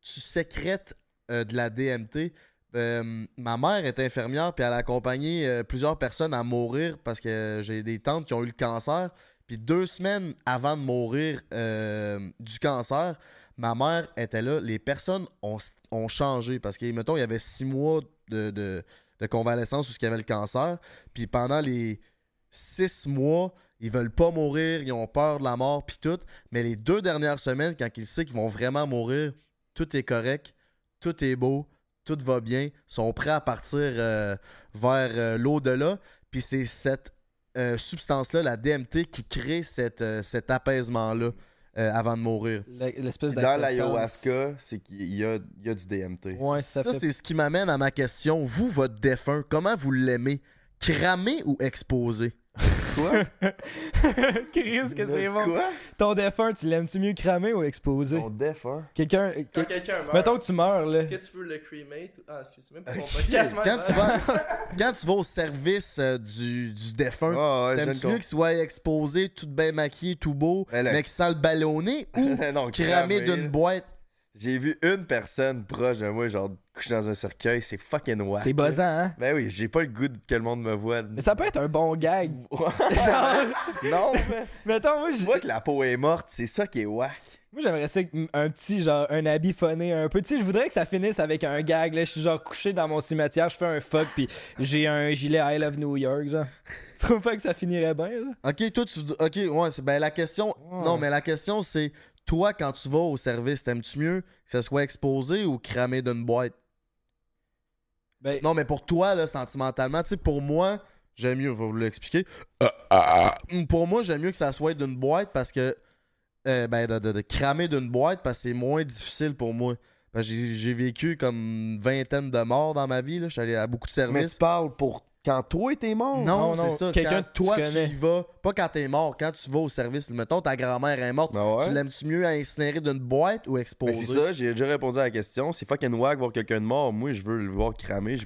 tu sécrètes euh, de la DMT. Euh, ma mère est infirmière puis elle a accompagné euh, plusieurs personnes à mourir parce que j'ai des tantes qui ont eu le cancer. Puis deux semaines avant de mourir du cancer, ma mère était là. Les personnes ont, ont changé parce que, mettons, il y avait six mois de, de, de convalescence où il y avait le cancer. Puis pendant les six mois, ils veulent pas mourir, ils ont peur de la mort, puis tout. Mais les deux dernières semaines, quand ils savent qu'ils vont vraiment mourir, tout est correct, tout est beau, tout va bien, sont prêts à partir euh, vers euh, l'au-delà. Puis c'est cette euh, substance-là, la DMT, qui crée cette, euh, cet apaisement-là euh, avant de mourir. L'espèce Dans l'ayahuasca, c'est qu'il y a, il y a du DMT. Ouais, ça, ça, fait... c'est ce qui m'amène à ma question. Vous, votre défunt, comment vous l'aimez? Cramé ou exposé? Quoi? (laughs) Chris, que c'est bon. Quoi? Ton défunt, tu l'aimes-tu mieux cramé ou exposé? Ton défunt? Quelqu'un. Quand quelqu'un meurt, Mettons que tu meurs, là. est-ce que tu veux le cremate? Ah, excuse-moi, mon podcast, man. quand tu, vas, quand tu vas au service euh, du, du défunt, Ah, ouais, T'aimes-tu mieux qu'il soit exposé, tout bien maquillé, tout beau, Ben là- mais qu'il sent le ballonné ou (laughs) non, cramé là. d'une boîte? J'ai vu une personne proche de moi, genre, coucher dans un cercueil, c'est fucking wack. C'est buzzant, hein? Ben oui, j'ai pas le goût de- que le monde me voit. Mais ça peut être un bon gag. (laughs) Genre, non, (laughs) mais Mettons, moi, tu j'- vois que la peau est morte, c'est ça qui est whack. moi j'aimerais ça un petit, genre, un habit phoné un peu. Tu sais, je voudrais que ça finisse avec un gag, là. Je suis genre couché dans mon cimetière, je fais un fuck, puis j'ai un gilet I Love New York, genre. (laughs) Tu trouves pas que ça finirait bien, là? Ok, toi, tu. Ok, ouais, c'est- ben la question. Non, mais la question, c'est toi, quand tu vas au service, t'aimes-tu mieux que ça soit exposé ou cramé d'une boîte? Ben, Non, mais pour toi, là, sentimentalement, tu sais, pour moi, j'aime mieux, je vais vous l'expliquer. Euh, ah, ah. Pour moi, j'aime mieux que ça soit d'une boîte parce que. euh, ben, de, de- de cramer d'une boîte parce que c'est moins difficile pour moi. J'ai j'ai vécu comme une vingtaine de morts dans ma vie, là. Je suis allé à beaucoup de services. Mais tu parles pour quand toi t'es mort. Non, Non, non, c'est ça. quelqu'un Quand tu toi, tu, y vas, pas quand t'es mort, quand tu vas au service. Mettons, ta grand-mère est morte. Ben ouais. Tu l'aimes-tu mieux à incinérer d'une boîte ou Ben exposer? c'est ça, j'ai déjà répondu à la question. C'est fucking wack voir quelqu'un de mort. Moi, je veux le voir cramer.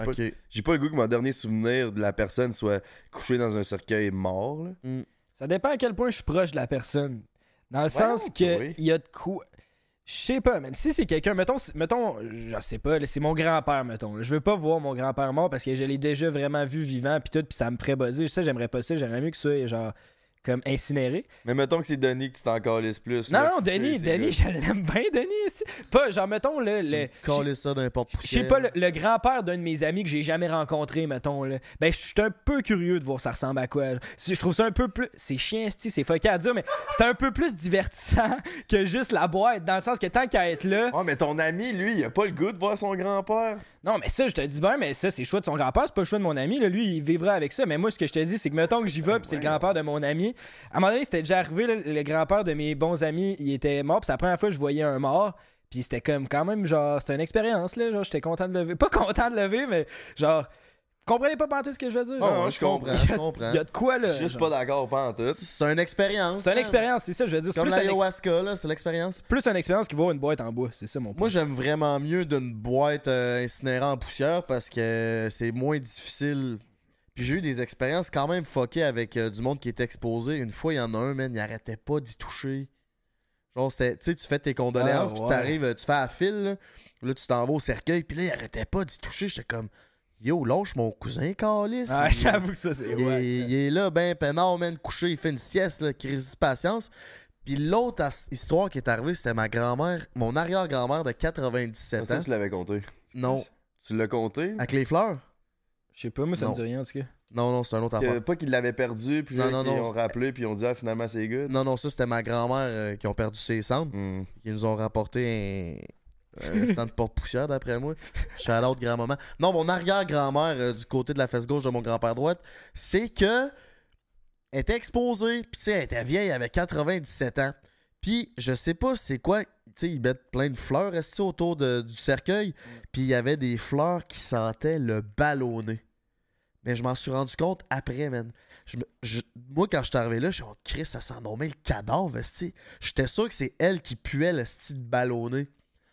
J'ai pas, le goût que mon dernier souvenir de la personne soit couché dans un cercueil mort. là. Ça dépend à quel point je suis proche de la personne. Dans le sens que il y a de quoi. Je sais pas, mais si c'est quelqu'un, mettons, mettons, je sais pas, c'est mon grand-père, mettons. Je veux pas voir mon grand-père mort parce que je l'ai déjà vraiment vu vivant, puis tout, puis ça me ferait buzzer. Ça, j'aimerais pas ça. J'aimerais mieux que ça, genre, comme incinéré. Mais mettons que c'est Denis que tu t'en calisses plus. Non, là, non, Denis, Denis, je l'aime bien, Denis. aussi. Pas, genre, mettons, là, Tu le. me colles ça d'un Je sais pas, le, le grand-père d'un de mes amis que j'ai jamais rencontré, mettons, là. Ben, je suis un peu curieux de voir ça ressemble à quoi. Je trouve ça un peu plus. C'est chiant, sti, c'est fucké à dire, mais c'est un peu plus divertissant (laughs) que juste la boîte, dans le sens que tant qu'à être là. Oh, mais ton ami, lui, il a pas le goût de voir son grand-père. Non, mais ça, je te dis bien, mais ça, c'est le choix de son grand-père, c'est pas le choix de mon ami. Là. Lui, il vivra avec ça. Mais moi, ce que je te dis, c'est que mettons que j'y vais, puis c'est le grand-père de mon ami. À un moment donné, c'était déjà arrivé, là, le grand-père de mes bons amis, il était mort, puis c'est la première fois que je voyais un mort. Puis c'était comme quand même, genre, c'était une expérience, là. Genre, j'étais content de lever. (laughs) Pas content de lever, mais genre. Vous comprenez pas pantoute ce que je veux dire? Oh, je comprends, je comprends. Il y a de quoi, là? Je suis juste genre. pas d'accord, pas en tout. C'est une expérience. C'est une hein. expérience, c'est ça, je veux dire. C'est Comme l'ayahuasca, là, c'est l'expérience. plus une expérience qui vaut une boîte en bois, c'est ça mon point. Moi, j'aime vraiment mieux d'une boîte euh, incinérée en poussière parce que c'est moins difficile. Puis j'ai eu des expériences quand même fuckées avec euh, du monde qui est exposé. Une fois, il y en a un, man, il arrêtait pas d'y toucher. Genre, c'était- tu sais, tu fais tes condoléances, Ah, puis ouais. t'arrives, euh, tu fais à fil, là, Là, tu t'en vas au cercueil, puis là, il arrêtait pas d'y toucher. J'étais comme, yo, lâche mon cousin, Calis. Ah, il, (laughs) j'avoue que ça, c'est. il, ouais. il est là, ben peinard, man, couché, il fait une sieste, là, crise de patience. Puis l'autre as- histoire qui est arrivée, c'était ma grand-mère, mon arrière-grand-mère de 97 Ça, ans. tu l'avais compté. Non. Tu l'as compté? Avec les fleurs? Je sais pas, moi, ça me Non. dit rien, en tout cas. Non, non, c'est un autre Que- affaire. pas qu'ils l'avaient perdu, puis Non, là, non, qu'ils non, ont rappelé, puis ils ont dit, ah, finalement, c'est good. Non, non, ça, c'était ma grand-mère euh, qui ont perdu ses cendres, Hmm. qui nous ont rapporté un, un restant de porte-poussière, d'après moi. Shout out grand-maman. Non, mon arrière-grand-mère, euh, du côté de la fesse gauche de mon grand-père droite, c'est que elle était exposée, puis tu sais, elle était vieille, elle avait 97 ans. Puis je sais pas c'est quoi, tu sais, ils mettent plein de fleurs esti, autour de- du cercueil? Puis il y avait des fleurs qui sentaient le ballonné. Mais je m'en suis rendu compte après, man. Je me- je- moi, quand je suis arrivé là, je suis dit, oh, Chris, ça sent donc bien le cadavre. J'étais sûr que c'est elle qui puait le style ballonné.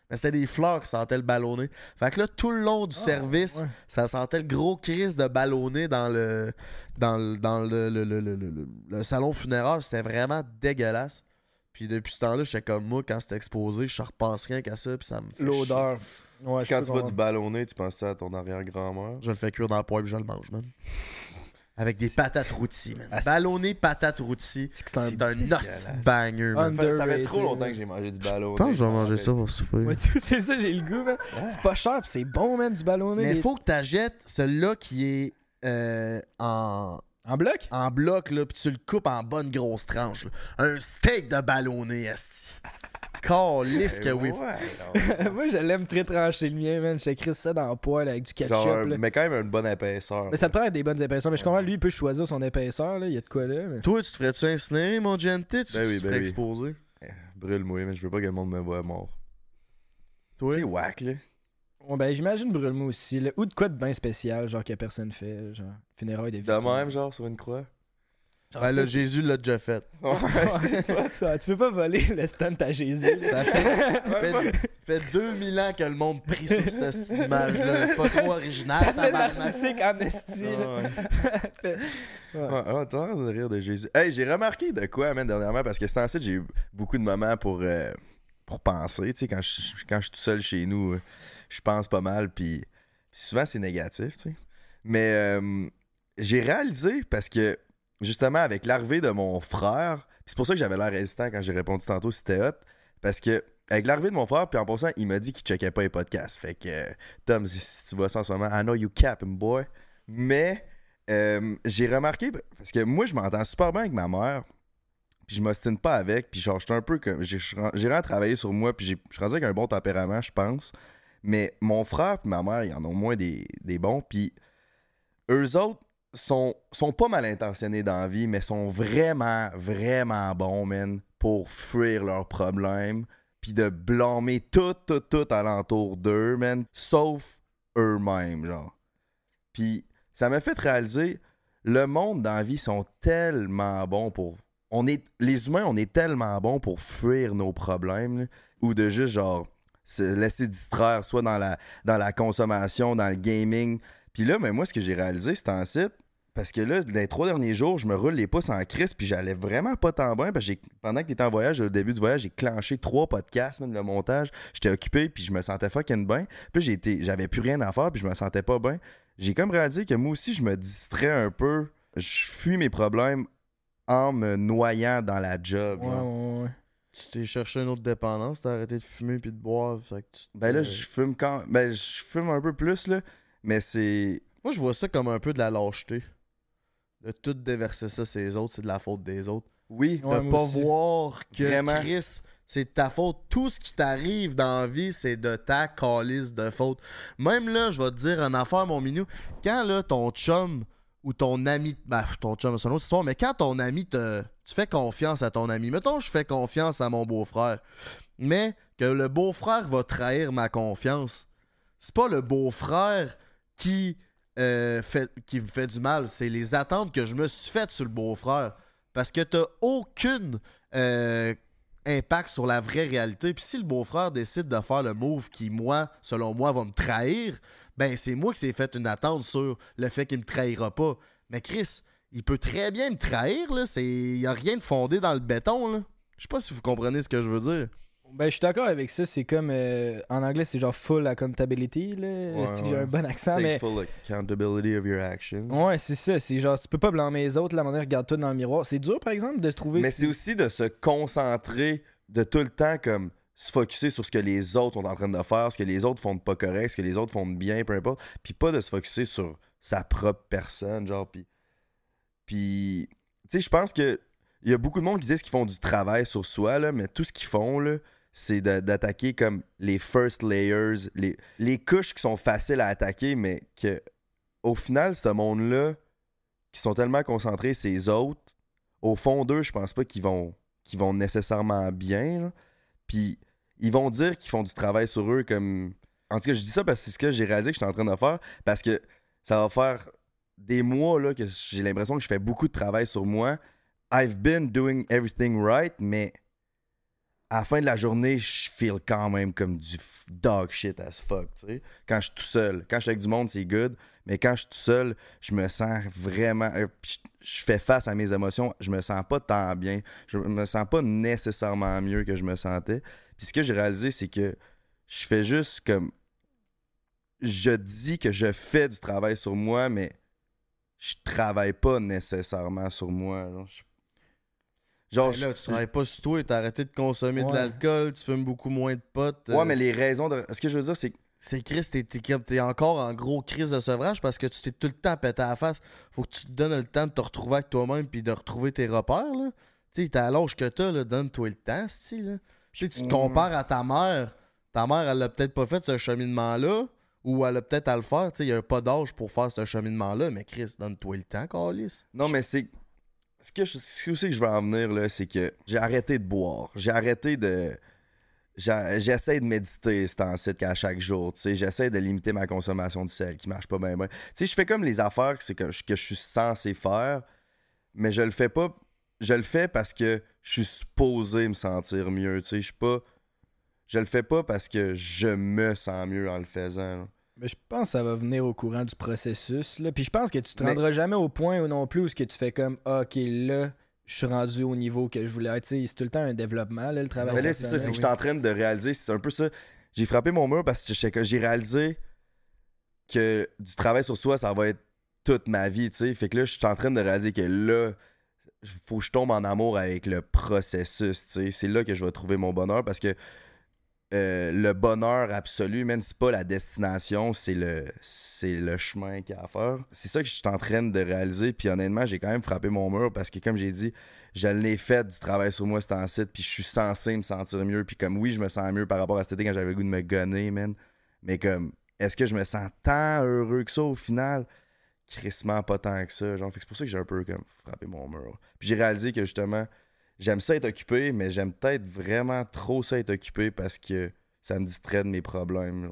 Mais c'était des fleurs qui sentaient le ballonné. Fait que là, tout le long du service, ouais. ça sentait le gros Chris de ballonné dans le dans le, dans le, le- le- le- le- le- le salon funéraire. C'était vraiment dégueulasse. Puis depuis ce temps-là, j'étais comme moi, quand c'était exposé, je repense rien qu'à ça, puis ça me fait chier. L'odeur. Ouais, Quand tu vas du ballonné, tu penses ça à ton arrière-grand-mère? Je le fais cuire dans le poêle puis je le mange, man. (laughs) Avec des patates rôties, man. Ah, Ballonné patates rôties. C'est un- un de banger, man. Ça fait- trop longtemps que j'ai mangé du ballonné. Je pense que je vais manger ça pour souper. Ouais, tu c'est ça, j'ai le goût, man. C'est pas cher, pis c'est bon, man, du ballonné. Mais faut que tu achètes celui-là qui est euh, en, En bloc? en bloc, là, puis tu le coupes en bonne grosse tranche. là. Un steak de ballonné, esti. (laughs) Calisse que oui. Ouais. (laughs) Moi, je l'aime très tranché, le mien, man. J'écris ça dans le poêle avec du ketchup. Genre, là. mais quand même une bonne épaisseur. Mais ça te prend des bonnes épaisseurs. Mais je comprends, lui, il peut choisir son épaisseur, là. Il y a de quoi là. mais- Toi, tu te ferais-tu incinérer, mon gentil? Tu, Ben tu oui, te ben ferais oui. exposer? Brûle-moi, mais je veux pas que le monde me voie mort. Toi? C'est whack, là. Bon, ben, j'imagine brûle-moi aussi, là. Ou de quoi de bien spécial, genre que personne fait. Genre, funérailles des De même, genre, sur une croix. Ben là, Jésus l'a déjà fait. (laughs) Ouais, Ça, tu peux pas voler le stunt à Jésus. Ça fait, fait, fait 2000 ans que le monde prie sur cette image-là. C'est pas trop original. Ça fait narcissique en esti. là. (laughs) Ouais. T'as l'air de rire de Jésus. Hey, j'ai remarqué de quoi, man, dernièrement, parce que c'est ensuite, j'ai eu beaucoup de moments pour, euh, pour penser. Tu sais, quand je, quand je suis tout seul chez nous, euh, je pense pas mal, puis puis souvent, c'est négatif, tu sais. Mais euh, j'ai réalisé, parce que, justement, avec l'arrivée de mon frère, c'est pour ça que j'avais l'air résistant quand j'ai répondu tantôt, c'était hot, parce que, avec l'arrivée de mon frère, puis en passant, il m'a dit qu'il checkait pas les podcasts. Fait que, Tom, si- si tu vois ça en ce moment, I know you capping, boy. Mais, euh, j'ai remarqué, parce que moi, je m'entends super bien avec ma mère, puis je m'ostine pas avec, puis genre, je suis un peu comme. J'ai vraiment travaillé sur moi, puis je suis rendu avec un bon tempérament, je pense. Mais mon frère et ma mère, ils en ont moins des, des bons, puis eux autres sont, sont pas mal intentionnés dans la vie, mais sont vraiment, vraiment bons, man, pour fuir leurs problèmes, puis de blâmer tout, tout, tout alentour d'eux, man, sauf eux-mêmes, genre. Puis ça m'a fait réaliser, le monde dans la vie sont tellement bons pour... On est, les humains, on est tellement bons pour fuir nos problèmes, ou de juste, genre, se laisser distraire, soit dans la, dans la consommation, dans le gaming. Puis là, mais moi, ce que j'ai réalisé, c'est en site, parce que là, les trois derniers jours, je me roule les pouces en crise, puis j'allais vraiment pas tant bien. Parce que pendant que t'étais en voyage, au début du voyage, j'ai clenché trois podcasts, même le montage. J'étais occupé, puis je me sentais fucking bien. Puis j'ai été- j'avais plus rien à faire, puis je me sentais pas bien. J'ai comme réalisé que moi aussi, je me distrais un peu. Je fuis mes problèmes en me noyant dans la job. Ouais, genre. ouais, ouais. Tu t'es cherché une autre dépendance, t'as arrêté de fumer puis de boire. Fait que tu Ben là, je fume quand. Ben, je fume un peu plus, là. Mais c'est. Moi, je vois ça comme un peu de la lâcheté. De tout déverser ça, c'est les autres, c'est de la faute des autres. Oui. Ouais, de moi pas aussi. voir que Vraiment. Chris, c'est de ta faute. Tout ce qui t'arrive dans la vie, c'est de ta calice de faute. Même là, je vais te dire une affaire, mon minou. Quand là, ton chum ou ton ami, ben, ton chum, c'est une autre histoire, mais quand ton ami te. Tu fais confiance à ton ami. Mettons, je fais confiance à mon beau-frère. Mais que le beau-frère va trahir ma confiance. C'est pas le beau-frère qui, euh, qui me fait du mal. C'est les attentes que je me suis faites sur le beau-frère. Parce que t'as aucune euh, impact sur la vraie réalité. Puis si le beau-frère décide de faire le move qui, moi, selon moi, va me trahir, ben c'est moi qui s'est fait une attente sur le fait qu'il me trahira pas. Mais Chris, il peut très bien me trahir, là. Il n'y a rien de fondé dans le béton, là. Je sais pas si vous comprenez ce que je veux dire. Ben, je suis d'accord avec ça. C'est comme. euh, en anglais, c'est genre full accountability, là. Ouais, C'est que j'ai ouais. un bon accent, Take mais. full accountability of your actions. Ouais, c'est ça. C'est genre, tu peux pas blâmer les autres, la manière, regarde-toi dans le miroir. C'est dur, par exemple, de trouver. Mais si- c'est aussi de se concentrer de tout le temps comme se focuser sur ce que les autres sont en train de faire, ce que les autres font de pas correct, ce que les autres font de bien, peu importe, puis pas de se focuser sur sa propre personne, genre puis puis tu sais, je pense que il y a beaucoup de monde qui disent qu'ils font du travail sur soi là, mais tout ce qu'ils font là, c'est d'attaquer comme les first layers, les, les couches qui sont faciles à attaquer, mais que au final, ce monde-là, qui sont tellement concentrés, ces autres, au fond d'eux, je pense pas qu'ils vont, vont nécessairement bien. Puis ils vont dire qu'ils font du travail sur eux comme. En tout cas, je dis ça parce que c'est ce que j'ai réalisé que je suis en train de faire parce que ça va faire des mois là, que j'ai l'impression que je fais beaucoup de travail sur moi. I've been doing everything right, mais à la fin de la journée, je feel quand même comme du dog shit as fuck, tu sais. Quand je suis tout seul. Quand je suis avec du monde, c'est good, mais quand je suis tout seul, je me sens vraiment... euh, je, fais face à mes émotions, je me sens pas tant bien. Je me sens pas nécessairement mieux que je me sentais. Puis ce que j'ai réalisé, c'est que je fais juste comme... Je dis que je fais du travail sur moi, mais je travaille pas nécessairement sur moi. Genre, Ben là, tu travailles pas sur toi, t'as arrêté de consommer de l'alcool, tu fumes beaucoup moins de potes. Ouais, euh, mais les raisons de. Ce que je veux dire, c'est que. C'est Chris, t'es, encore en gros crise de sevrage parce que tu t'es tout le temps pété à la face. Faut que tu te donnes le temps de te retrouver avec toi-même puis de retrouver tes repères. Là. Tu sais, t'as l'âge que t'as, là, donne-toi le temps, c'ti, là. Tu sais, tu te compares à ta mère. Ta mère, elle a peut-être pas fait ce cheminement-là ou elle a peut-être à le faire. Tu sais, il y a pas d'âge pour faire ce cheminement-là, mais Chris, donne-toi le temps, Carlis. Non, mais c'est. Ce que je ce que je veux en venir, là, c'est que j'ai arrêté de boire. J'ai arrêté de. J'essaie de méditer ce temps-ci qu'à chaque jour. J'essaie de limiter ma consommation de sel qui marche pas bien. bien. Je fais comme les affaires que, c'est que, je- que je suis censé faire, mais je le fais pas. Je le fais parce que je suis supposé me sentir mieux. Je suis pas. Je le fais pas parce que je me sens mieux en le faisant. Mais je pense que ça va venir au courant du processus. Là. Puis je pense que tu te Mais- rendras jamais au point où non plus où ce que tu fais comme Ah, OK, là, je suis rendu au niveau que je voulais être. C'est tout le temps un développement, là, le travail. Mais là, c'est ça, c'est que j'étais en train de réaliser, c'est un peu ça. J'ai frappé mon mur parce que j'ai réalisé que du travail sur soi, ça va être toute ma vie, tu sais. Fait que là, je suis en train de réaliser que là, faut que je tombe en amour avec le processus, tu sais. C'est là que je vais trouver mon bonheur parce que euh, le bonheur absolu, même c'est pas la destination, c'est le, c'est le chemin qu'il y a à faire. C'est ça que je suis en train de réaliser. Puis honnêtement, j'ai quand même frappé mon mur parce que, comme j'ai dit, je l'ai fait du travail sur moi, c'est en site, puis je suis censé me sentir mieux. Puis comme oui, je me sens mieux par rapport à cet été quand j'avais le goût de me gonner, man. Mais comme, est-ce que je me sens tant heureux que ça au final? Crissement pas tant que ça. Genre, c'est pour ça que j'ai un peu comme frappé mon mur. Puis j'ai réalisé que justement, j'aime ça être occupé, mais j'aime peut-être vraiment trop ça être occupé parce que ça me distrait de mes problèmes.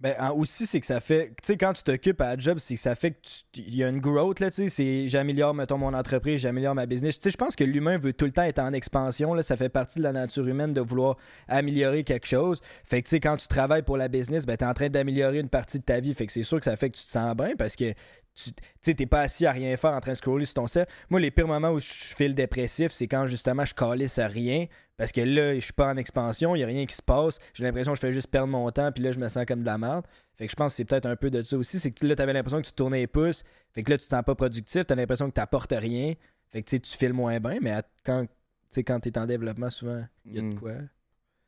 Ben, en- aussi, c'est que ça fait. Tu sais, quand tu t'occupes à la job, c'est que ça fait que tu- il y a une growth, là, tu sais. J'améliore, mettons, mon entreprise, j'améliore ma business. Tu sais, je pense que l'humain veut tout le temps être en expansion, là. Ça fait partie de la nature humaine de vouloir améliorer quelque chose. Fait que, tu sais, quand tu travailles pour la business, ben, t'es en train d'améliorer une partie de ta vie. Fait que c'est sûr que ça fait que tu te sens bien parce que tu tu sais, t'es pas assis à rien faire en train de scroller sur ton set. Moi, les pires moments où je file dépressif, c'est quand justement je calisse à rien. Parce que là, je suis pas en expansion, il y a rien qui se passe. J'ai l'impression que je fais juste perdre mon temps, puis là, je me sens comme de la merde. Fait que je pense que c'est peut-être un peu de ça aussi. C'est que là, t'avais l'impression que tu tournais les pouces. Fait que là, tu te sens pas productif, t'as l'impression que t'apportes rien. Fait que tu sais, tu files moins bien, mais à- quand, tu sais, quand t'es en développement, souvent, il y a de Mm. quoi.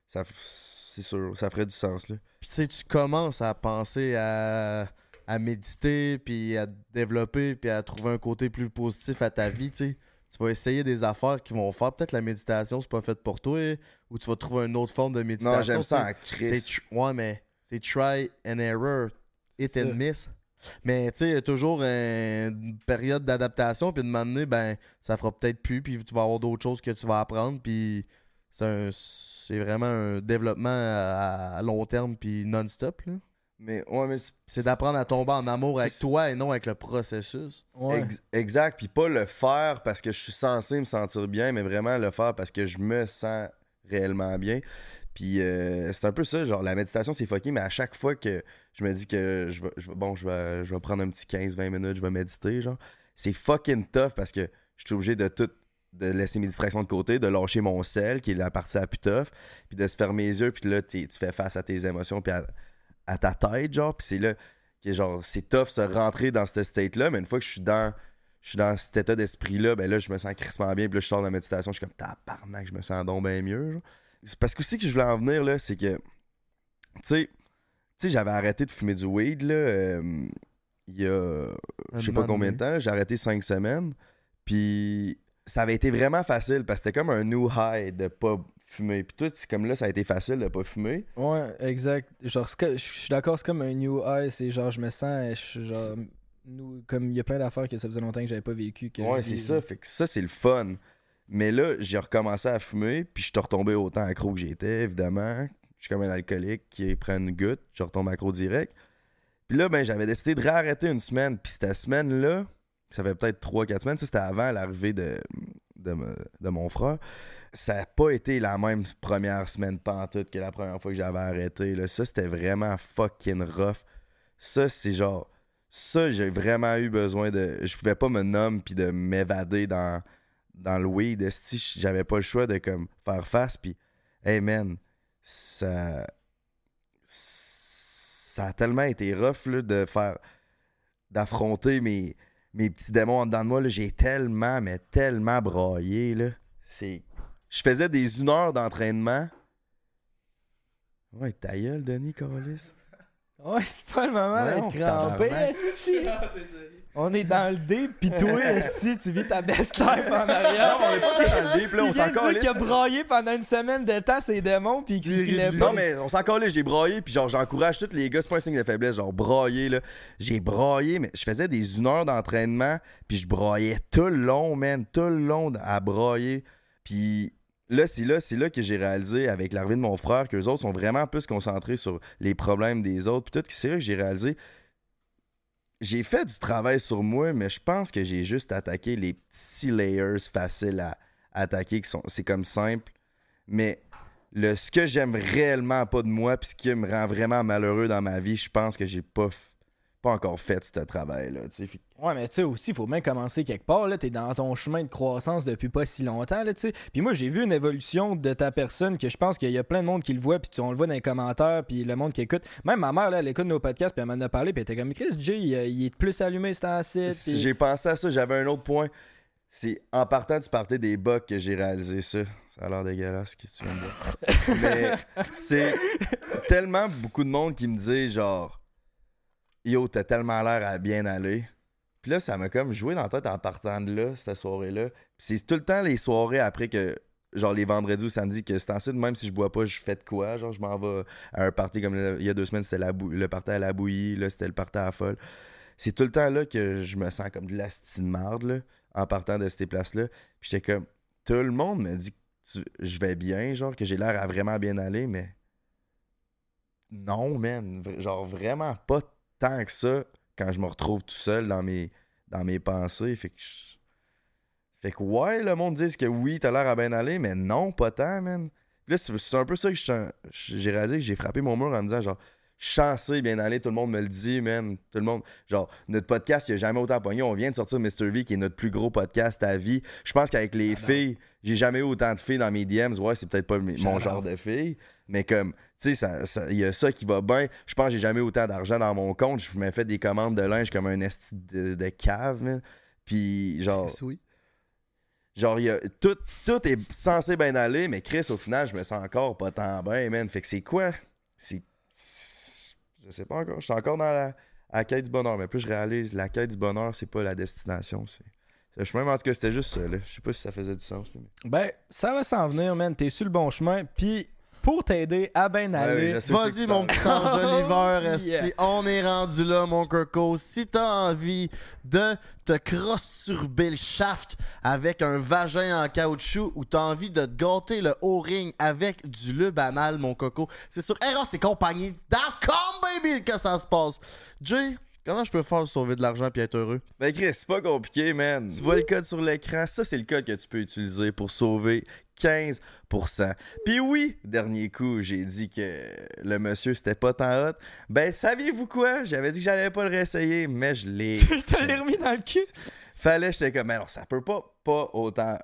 Ça, c'est sûr, ça ferait du sens, là. Puis tu sais, tu commences à penser à, à méditer, puis à développer, puis à trouver un côté plus positif à ta vie, tu sais. Tu vas essayer des affaires qui vont faire. Peut-être la méditation, c'est pas fait pour toi, ou tu vas trouver une autre forme de méditation. Non, j'aime ça en C'est crise. Ouais, mais c'est try and error, hit and miss. Mais tu sais, il y a toujours une période d'adaptation, puis de m'amener, ben, ça fera peut-être plus, puis tu vas avoir d'autres choses que tu vas apprendre, puis c'est vraiment un développement à, à long terme, puis non-stop. là. Mais ouais, mais c'est- d'apprendre à tomber en amour avec toi et non avec le processus. Ouais. Ex- exact, puis pas le faire parce que je suis censé me sentir bien, mais vraiment le faire parce que je me sens réellement bien. Puis euh, c'est un peu ça, genre la méditation c'est fucké, mais à chaque fois que je me dis que je vais, je vais- bon, je vais, je vais prendre un petit 15-20 minutes, je vais méditer, genre, c'est fucking tough parce que je suis obligé de tout de laisser mes distractions de côté, de lâcher mon sel, qui est la partie la plus tough, puis de se fermer les yeux, puis là, t'es- tu fais face à tes émotions, puis à, à ta tête, genre, puis c'est là que, genre, c'est tough se rentrer dans cette state-là, mais une fois que je suis dans je suis dans cet état d'esprit-là, ben là, je me sens crissement bien. Puis là, je sors de la méditation, je suis comme tabarnak, je me sens donc bien mieux. genre. C'est parce que aussi que je voulais en venir, là, c'est que, tu sais, tu sais, j'avais arrêté de fumer du weed, là, euh, il y a, je sais pas combien de temps, j'ai arrêté cinq semaines. Puis ça avait été vraiment facile parce que c'était comme un new high de pas fumer. Puis tout, c'est comme là, ça a été facile de pas fumer. Ouais, exact. Genre, je suis d'accord, c'est comme un new high. C'est genre, je me sens, je suis genre, nous, comme il y a plein d'affaires que ça faisait longtemps que j'avais pas vécu. que Ouais, je c'est ça. Fait que ça, c'est le fun. Mais là, j'ai recommencé à fumer, puis je suis retombé autant accro que j'étais, évidemment. suis comme un alcoolique qui prend une goutte, je retombe accro direct. Puis là, ben, j'avais décidé de réarrêter une semaine. Puis cette semaine-là, ça fait peut-être 3-4 semaines, ça, c'était avant l'arrivée de, de, me- de mon frère. Ça n'a pas été la même première semaine pantoute que la première fois que j'avais arrêté. Là. Ça, c'était vraiment fucking rough. Ça, c'est genre. Ça, j'ai vraiment eu besoin de. Je pouvais pas me nommer puis de m'évader dans, dans le weed. esti. J'avais pas le choix de comme faire face. Puis, hey man, ça. Ça a tellement été rough là, de faire. d'affronter mes, mes petits démons en dedans de moi. J'ai tellement, mais tellement braillé. C'est. Je faisais des une heure d'entraînement. Ouais, ta gueule, Denis Corliss. Ouais, c'est pas le moment d'être crampé, (laughs) esti. On est dans le dé, pis toi, (laughs) esti, tu vis ta best life en arrière. Non, on est pas dans le deep, là, on s'en calisse, qu'il a braillé pendant une semaine de temps ses démons, pis qu'il filait pas. Non, mais on s'en calait, j'ai braillé, puis genre, j'encourage tous les gars, c'est pas un signe de faiblesse, genre, brailler, là. J'ai braillé, mais je faisais des une heure d'entraînement, puis je braillais tout le long, man, tout le long à brailler. Puis là, c'est là, c'est là que j'ai réalisé avec l'arrivée de mon frère que les autres sont vraiment plus concentrés sur les problèmes des autres. Puis tout, c'est là que j'ai réalisé. J'ai fait du travail sur moi, mais je pense que j'ai juste attaqué les petits layers faciles à attaquer, c'est comme simple. Mais le, ce que j'aime réellement pas de moi, puis ce qui me rend vraiment malheureux dans ma vie, je pense que j'ai pas, pas encore fait ce travail-là. tu Ouais, mais tu sais aussi, il faut bien commencer quelque part. Là, t'es dans ton chemin de croissance depuis pas si longtemps, là, tu sais. Puis moi, j'ai vu une évolution de ta personne que je pense qu'il y a plein de monde qui le voit, puis tu- on le voit dans les commentaires, puis le monde qui écoute. Même ma mère, là, elle écoute nos podcasts, puis elle m'en a parlé, puis elle était comme Chris J, il, il est plus allumé ce temps-ci. Si puis- j'ai pensé à ça, j'avais un autre point. C'est en partant du party des bugs que j'ai réalisé ça. Ça a l'air dégueulasse ce que tu viens de dire. (laughs) Mais c'est tellement beaucoup de monde qui me dit genre Yo, t'as tellement l'air à bien aller. Puis là, ça m'a comme joué dans la tête en partant de là, cette soirée-là. C'est tout le temps les soirées après que, genre les vendredis ou samedis, que c'est ainsi, même si je bois pas, je fais de quoi. Genre, je m'en vais à un party comme il y a deux semaines, c'était le party à la bouillie, là, c'était le party à la folle. C'est tout le temps là que je me sens comme de la de marde, là, en partant de ces places-là. Puis j'étais comme, tout le monde me dit que je vais bien, genre, que j'ai l'air à vraiment bien aller, mais non, man. Genre, vraiment pas tant que ça quand je me retrouve tout seul dans mes, pensées. Fait que, ouais, le monde dit que oui, t'as l'air à bien aller, mais non, pas tant, man. Là, c'est un peu ça que j'ai réalisé, que j'ai frappé mon mur en me disant, genre, chancé bien aller, tout le monde me le dit, man. Tout le monde, genre, notre podcast, il a jamais autant pogné. On vient de sortir Mr. V, qui est notre plus gros podcast à vie. Je pense qu'avec les filles, j'ai jamais eu autant de filles dans mes DMs. Ouais, c'est peut-être pas mon genre de filles, mais comme, tu sais, ça- ça- il y a ça qui va bien. Je pense que j'ai jamais eu autant d'argent dans mon compte. Je me fais des commandes de linge comme un esti de, de cave, man. Puis, genre, Oui. Genre, y a, tout, tout est censé bien aller, mais Chris, au final, je me sens encore pas tant bien, man. Fait que c'est quoi? C'est. Je sais pas encore. Je suis encore dans la, quête du bonheur, mais plus je réalise, la quête du bonheur, c'est pas la destination. C'est. le chemin, mais en tout cas, c'était juste ça. Je sais pas si ça faisait du sens. mais- Ben, ça va s'en venir, man. T'es sur le bon chemin, puis pour t'aider à bien aller. Ouais, Vas-y, mon petit Oh, (laughs) yeah. On est rendu là, mon coco. Si t'as envie de te crosturber le shaft avec un vagin en caoutchouc ou t'as envie de te gâter le O-ring avec du lube anal, mon coco, c'est sur erosetcompagnie.com, baby, que ça se passe. Jay, comment je peux faire pour sauver de l'argent et être heureux? Ben Chris, c'est pas compliqué, man. Tu vois le code sur l'écran, ça c'est le code que tu peux utiliser pour sauver 15%. Puis oui, dernier coup, j'ai dit que le monsieur c'était pas tant hot. Ben saviez-vous quoi? J'avais dit que j'allais pas le réessayer, mais je l'ai. Tu te l'as remis dans le cul? Fallait, j'étais comme, mais alors ça peut pas, pas autant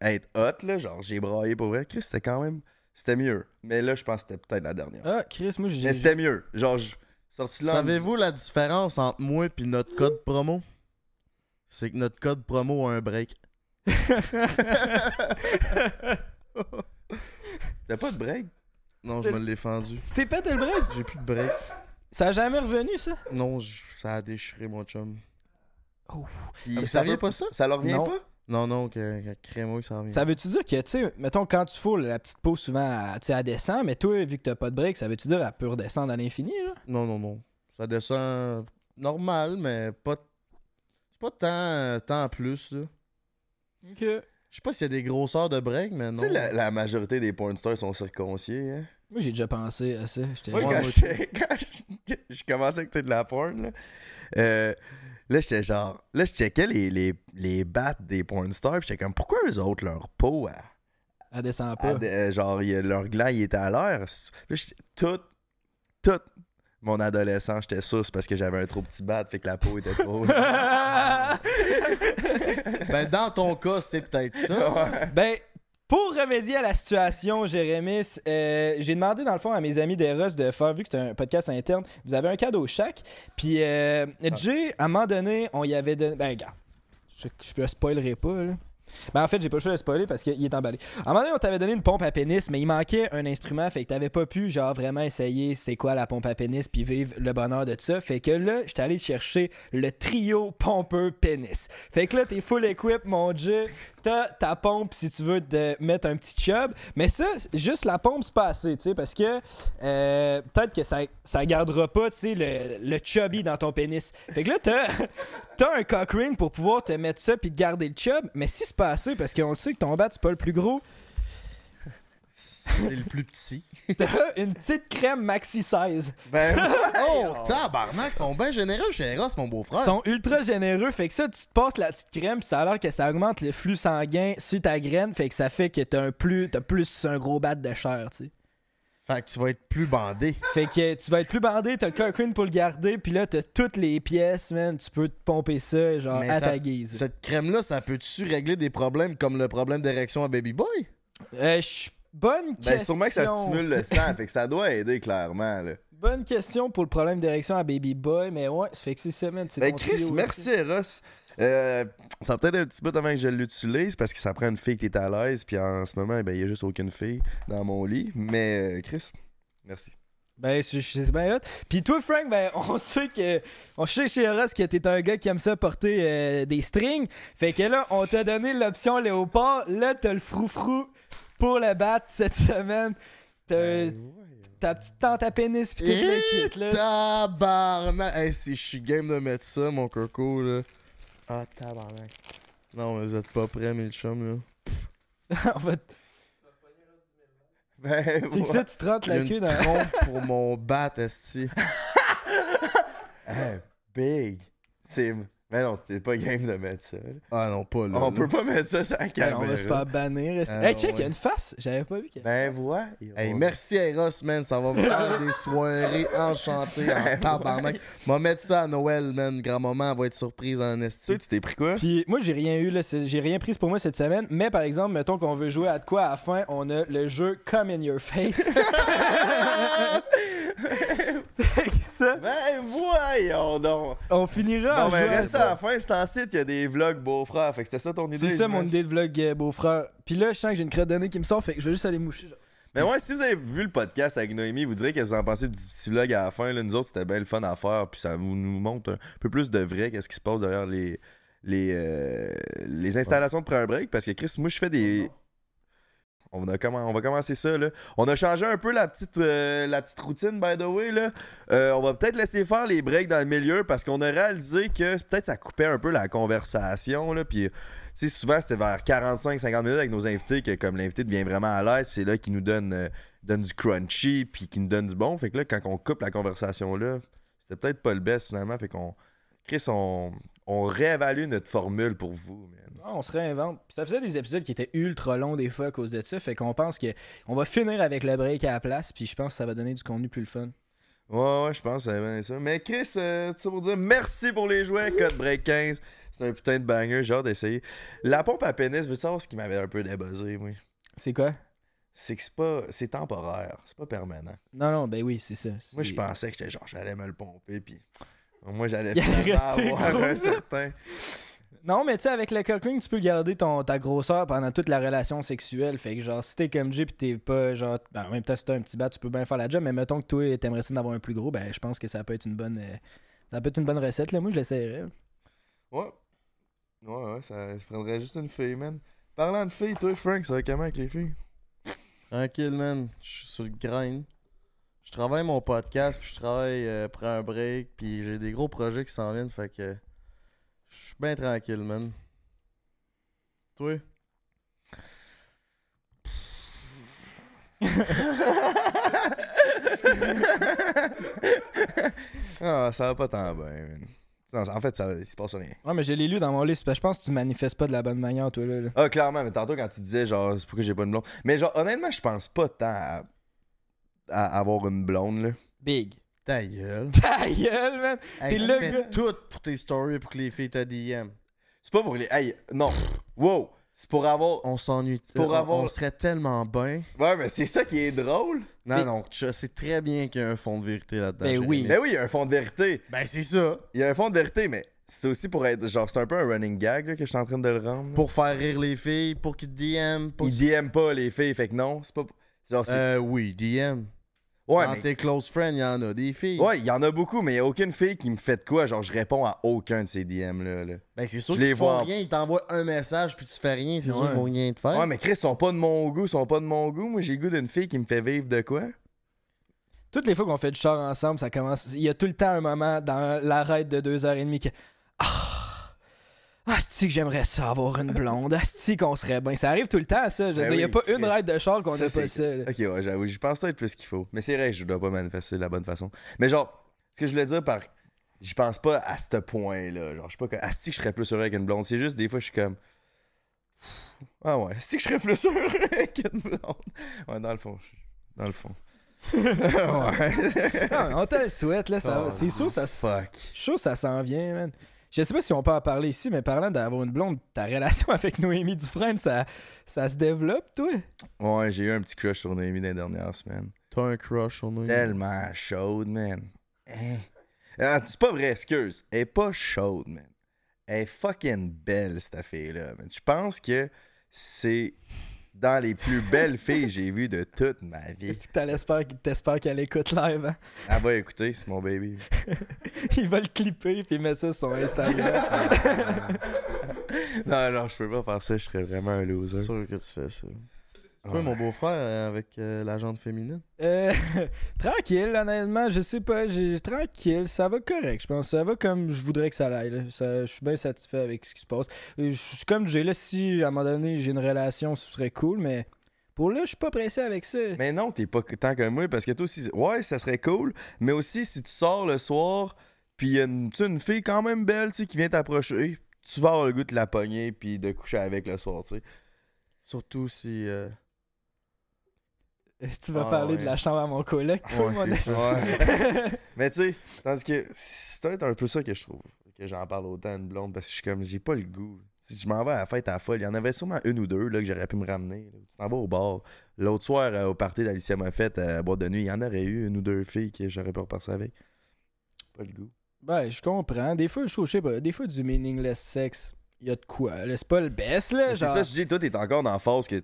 être hot, là. Genre, j'ai braillé pour vrai. Chris, c'était quand même. C'était mieux. Mais là, je pense que c'était peut-être la dernière. Ah, Chris, moi, j'ai. mais c'était mieux. Genre, je Savez-vous la différence entre moi et notre code promo? C'est que notre code promo a un break. (laughs) T'as pas de break? Non, je me l'ai fendu. Tu t'es pété le break? J'ai plus de break. Ça a jamais revenu, ça? Non, je- ça a déchiré mon chum. Puis Vous ça peut- pas ça? Ça? Leur revient Non. pas? Non, non, que, que crémeux, ça revient. Ça veut-tu dire que, tu sais, mettons, quand tu fous la petite peau, souvent, elle, tu sais, elle descend, mais toi, vu que t'as pas de break, ça veut-tu dire qu'elle peut redescendre à l'infini, là? Non, non, non. Ça descend normal, mais pas. C'est pas tant, tant plus, là. Ok. Je sais pas s'il y a des grosseurs de break, mais Tu non. sais, la, la majorité des porn stars sont circonciés. Hein? Moi, j'ai déjà pensé à ça. J'étais Moi, quand (laughs) quand je je commençais à écouter de la porn, là, euh, là j'étais genre. Là, je checkais les, les, les battes des porn stars, puis j'étais comme, pourquoi eux autres, leur peau, elle- Elle descend pas. euh, genre, leur gland, il était à l'air. Là, j'étais- tout, tout mon adolescent, j'étais sûr, c'est parce que j'avais un trop petit bat, fait que la peau était trop. (laughs) Ben, dans ton cas, c'est peut-être ça. Ouais. Ben, pour remédier à la situation, Jérémy, euh, j'ai demandé dans le fond à mes amis d'Eros de faire, vu que c'est un podcast interne, vous avez un cadeau chaque. Puis, euh, Jay, à un moment donné, on y avait donné. Ben, regarde, je, je le spoilerai pas, là. Ben, en fait, j'ai pas le choix de spoiler parce qu'il est emballé. À un moment donné, on t'avait donné une pompe à pénis, mais il manquait un instrument, fait que t'avais pas pu, genre, vraiment essayer c'est quoi la pompe à pénis, puis vivre le bonheur de ça. Fait que là, j'étais allé chercher le trio pompeux pénis. Fait que là, t'es full equip, mon Dieu. T'as ta pompe si tu veux te mettre un petit chub. Mais ça, juste la pompe, c'est pas assez, tu sais, parce que euh, peut-être que ça, ça gardera pas, tu sais, le, le chubby dans ton pénis. Fait que là, t'as, (laughs) un cock pour pouvoir te mettre ça puis te garder le chub. Mais si c'est pas assez, parce qu'on le sait que ton bat, c'est pas le plus gros, C'est le plus petit. (laughs) t'as une petite crème maxi 16. Ben, (laughs) Oh, tabarnak, ils sont bien généreux chez Eros, mon beau-frère. Ils sont ultra généreux. Fait que ça, tu te passes la petite crème, puis ça a l'air que ça augmente le flux sanguin sur ta graine. Fait que ça fait que t'as un plus, t'as plus un gros bat de chair, tu sais. Fait que tu vas être plus bandé. Fait que tu vas être plus bandé, t'as le Cochrane pour le garder, puis là, t'as toutes les pièces, man. Tu peux te pomper ça, genre, Mais à ça- ta guise. Cette crème-là, ça peut-tu régler des problèmes comme le problème d'érection à Baby Boy? Euh, je- bonne question. ben, sûrement que ça stimule le sang, fait que ça doit aider clairement. Là. Bonne question pour le problème d'érection à Baby Boy, mais ouais, ça fait que c'est c'est Ben, Chris, merci Eros. Euh, ça peut-être un petit peu avant que je l'utilise parce que ça prend une fille qui est à l'aise. Puis en ce moment, ben, il n'y a juste aucune fille dans mon lit. Mais euh, Chris, merci. Ben, c'est c'est bien hot. Puis toi, Frank, ben, (laughs) on sait que. On sait chez Eros que t'es un gars qui aime ça porter euh, des strings. Fait que là, on t'a donné l'option léopard. Là, t'as le froufrou pour le battre cette semaine. T'as Ben, ta petite tente à pénis pis tout le kit, là. tabarnak! Hey, si je suis game de mettre ça, mon coco, là. Ah, tabarnak. Non, mais vous êtes pas prêts, mes chums, là. (laughs) on va Ben, ouais. ça, tu te rentres la une dans. trompe pour mon bat, esti. (laughs) Hey, big. C'est. Mais non, t'es pas game de mettre ça. là. Ah non, pas là. On là. peut pas mettre ça sur la Ben, caméra. on va se faire bannir. Ah, hey, check, il y ouais. a une face. J'avais pas vu qu'elle. Ben, vois. Hey, merci Eros, man. Ça va me faire (laughs) des soirées enchantées en tabarnak. Va mettre ça à Noël, man. Grand-maman va être surprise en esti. tu t'es pris quoi? Puis moi, j'ai rien eu, là. J'ai rien pris pour moi cette semaine. Mais par exemple, mettons qu'on veut jouer à de quoi à la fin, on a le jeu Come in Your Face. (laughs) Ça, Ben, voyons donc. on finira en Non, mais jouant à reste ça. à la fin, c'est en site, il y a des vlogs beaux-frères. Fait que c'était ça ton idée. C'est ça mon j'imagine? idée de vlog, euh, beau-frère. Puis là, je sens que j'ai une crotte de nez qui me sort, fait que je vais juste aller moucher. genre. Mais ouais, si vous avez vu le podcast avec Noémie, vous direz qu'est-ce que vous en pensez du petit vlog à la fin. Là, nous autres, c'était bien le fun à faire. Puis ça vous- nous montre un peu plus de vrai qu'est-ce qui se passe derrière les, les, euh, les installations de pré break. Parce que Chris, moi, je fais des. On, va commencer ça. On a changé un peu la petite, euh, routine, by the way. Là. Euh, on va peut-être laisser faire les breaks dans le milieu parce qu'on a réalisé que peut-être ça coupait un peu la conversation. Là, puis, souvent, c'était vers 45-50 minutes avec nos invités que comme l'invité devient vraiment à l'aise, c'est là qu'il nous donne, euh, donne du crunchy, puis qu'il nous donne du bon. Fait que là, quand on coupe la conversation là, c'était peut-être pas le best finalement. Fait qu'on. Chris, on, on réévalue notre formule pour vous, man. Ah, on se réinvente. Puis ça faisait des épisodes qui étaient ultra longs des fois à cause de ça. Fait qu'on pense que on va finir avec le break à la place. Puis je pense que ça va donner du contenu plus le fun. Ouais, ouais, je pense que ça va bien ça. Mais Chris, euh, tout ça pour dire merci pour les jouets. Code Break 15. C'est un putain de banger. J'ai hâte d'essayer. La pompe à pénis, je veux savoir ce qui m'avait un peu débuzzé, oui. C'est quoi? C'est que c'est pas. C'est temporaire. C'est pas permanent. Non, non, ben oui, c'est ça. Moi, je pensais que j'étais genre, j'allais me le pomper, puis. Moi, j'allais rester avoir gros. un certain. Non, mais tu sais, avec le cock ring, tu peux garder ton, ta grosseur pendant toute la relation sexuelle. Fait que, genre, si t'es comme J pis t'es pas, genre, ben, en même temps, si t'as un petit bat, tu peux bien faire la job. Mais mettons que toi, t'aimerais ça d'avoir un plus gros, ben, je pense que ça peut être une bonne, euh, ça peut être une bonne recette, là. Moi, je l'essayerais. Ouais. Ouais, ouais, ça, je prendrais juste une fille, man. Parlant de filles, toi, Frank, ça va comment avec les filles? Tranquille, man. Je suis sur le grind. Je travaille mon podcast, puis je travaille, euh, prends un break, puis j'ai des gros projets qui s'en viennent, fait que je suis bien tranquille, man. Toi? (laughs) ah, ça va pas tant bien, man. En fait, ça, il se passe rien. Ouais, mais je l'ai lu dans mon livre. Je pense que tu manifestes pas de la bonne manière, toi, là. Ah, clairement. Mais tantôt, quand tu disais, genre, c'est pourquoi j'ai pas de blonde. Mais, genre, honnêtement, je pense pas tant à à avoir une blonde, là. Big. Ta gueule. (laughs) Ta gueule, man! Hey, T'es tu le fais gars. tout pour tes stories pour que les filles te DM. C'est pas pour les. Hey, non. Wow! C'est pour avoir. On s'ennuie. pour on, avoir- on serait tellement bien. Ouais, mais c'est ça qui est drôle. Non, Mais- non, je sais très bien qu'il y a un fond de vérité là-dedans. Ben oui. Ben oui, il y a un fond de vérité. Ben c'est ça. Il y a un fond de vérité, mais c'est aussi pour être. Genre, c'est un peu un running gag là, que je suis en train de le rendre. là. Pour faire rire les filles, pour qu'ils te DM. Pour Ils DM pas les filles, fait que non, c'est pas. Genre. Euh, oui, DM. ouais, Dans mais. tes close friends, il y en a des filles. Ouais, il y en a beaucoup, mais il y a aucune fille qui me fait de quoi. Genre, je réponds à aucun de ces DM là. là. Ben c'est sûr qu'ils font vois en- rien, ils t'envoient un message puis tu fais rien, c'est sûr Ouais. qu'ils vont rien te faire. Ouais, mais Chris, ils sont pas de mon goût, ils sont pas de mon goût. Moi, j'ai le goût d'une fille qui me fait vivre de quoi. Toutes les fois qu'on fait du char ensemble, ça commence. Il y a tout le temps un moment dans l'arrêt de deux heures et demie que. Ah! Asti que j'aimerais ça avoir une blonde? Asti qu'on serait bien? Ça arrive tout le temps, ça. Je veux Ben dire, il y a pas une ride de char qu'on Ça, n'a pas ça. là. Ok, ouais, j'avoue, je pense être plus qu'il faut. Mais c'est vrai que je dois pas manifester de la bonne façon. Mais genre, ce que je voulais dire par. Je pense pas à ce point-là. Genre, je suis pas comme. Asti que je serais plus heureux avec une blonde? C'est juste, des fois, je suis comme. Ah ouais, asti que je serais plus heureux (laughs) avec une blonde? Ouais, dans le fond. Dans le fond. (laughs) ouais. Ah, on te le souhaite, là. ça- Oh, c'est sûr, ça. Fuck. Que ça s'en vient, man. Je sais pas si on peut en parler ici, mais parlant d'avoir une blonde, ta relation (laughs) avec Noémie Dufresne, ça, ça se développe, toi? Ouais, j'ai eu un petit crush sur Noémie dans les dernières semaines. T'as un crush sur nous. Tellement chaude, man. Hein? Ah, c'est pas vrai, excuse. Elle est pas chaude, man. Elle est fucking belle, cette fille-là, man. Je pense que c'est dans les plus belles filles que j'ai vues de toute ma vie. Est-ce que t'espères qu'elle écoute live, hein? Elle va écouter, c'est mon baby. (laughs) Il va le clipper puis mettre ça sur son Instagram. (laughs) non, non, je peux pas faire ça, je serais vraiment un C'est loser. sûr que tu fais ça. Toi, Ouais. mon beau-frère, euh, avec euh, la jante féminine? Euh, (laughs) tranquille, honnêtement, je sais pas, j'ai tranquille, ça va correct, je pense, ça va comme je voudrais que ça aille. je suis bien satisfait avec ce qui se passe. Euh, Je suis comme j'ai là, si à un moment donné j'ai une relation, ce serait cool, mais pour là, je suis pas pressé avec ça. Mais non, t'es pas tant comme moi, parce que toi aussi, ouais, ça serait cool, mais aussi si tu sors le soir, puis il y a une, tu sais, une fille quand même belle, tu sais, qui vient t'approcher, tu vas avoir le goût de la pogner, puis de coucher avec le soir, tu sais. Surtout si. euh, tu vas Ah, parler de la chambre à mon collègue, toi, Ouais, mon. Ouais. (laughs) (laughs) Mais tu sais, tandis que c'est un peu ça que je trouve, que j'en parle autant à une blonde, parce que je suis comme, j'ai pas le goût. Si je m'en vais à la fête à la folle, il y en avait sûrement une ou deux là, que j'aurais pu me ramener. là. Tu t'en vas au bar. L'autre soir, euh, au party d'Alicia Moffett euh, à boîte de nuit, il y en aurait eu une ou deux filles que j'aurais pu repasser avec. Pas le goût. Ben, je comprends. Des fois, je trouve, je sais pas, des fois, du meaningless sex, il y a de quoi. C'est pas le best, là. C'est ça, je dis, toi, t'es encore dans la phase que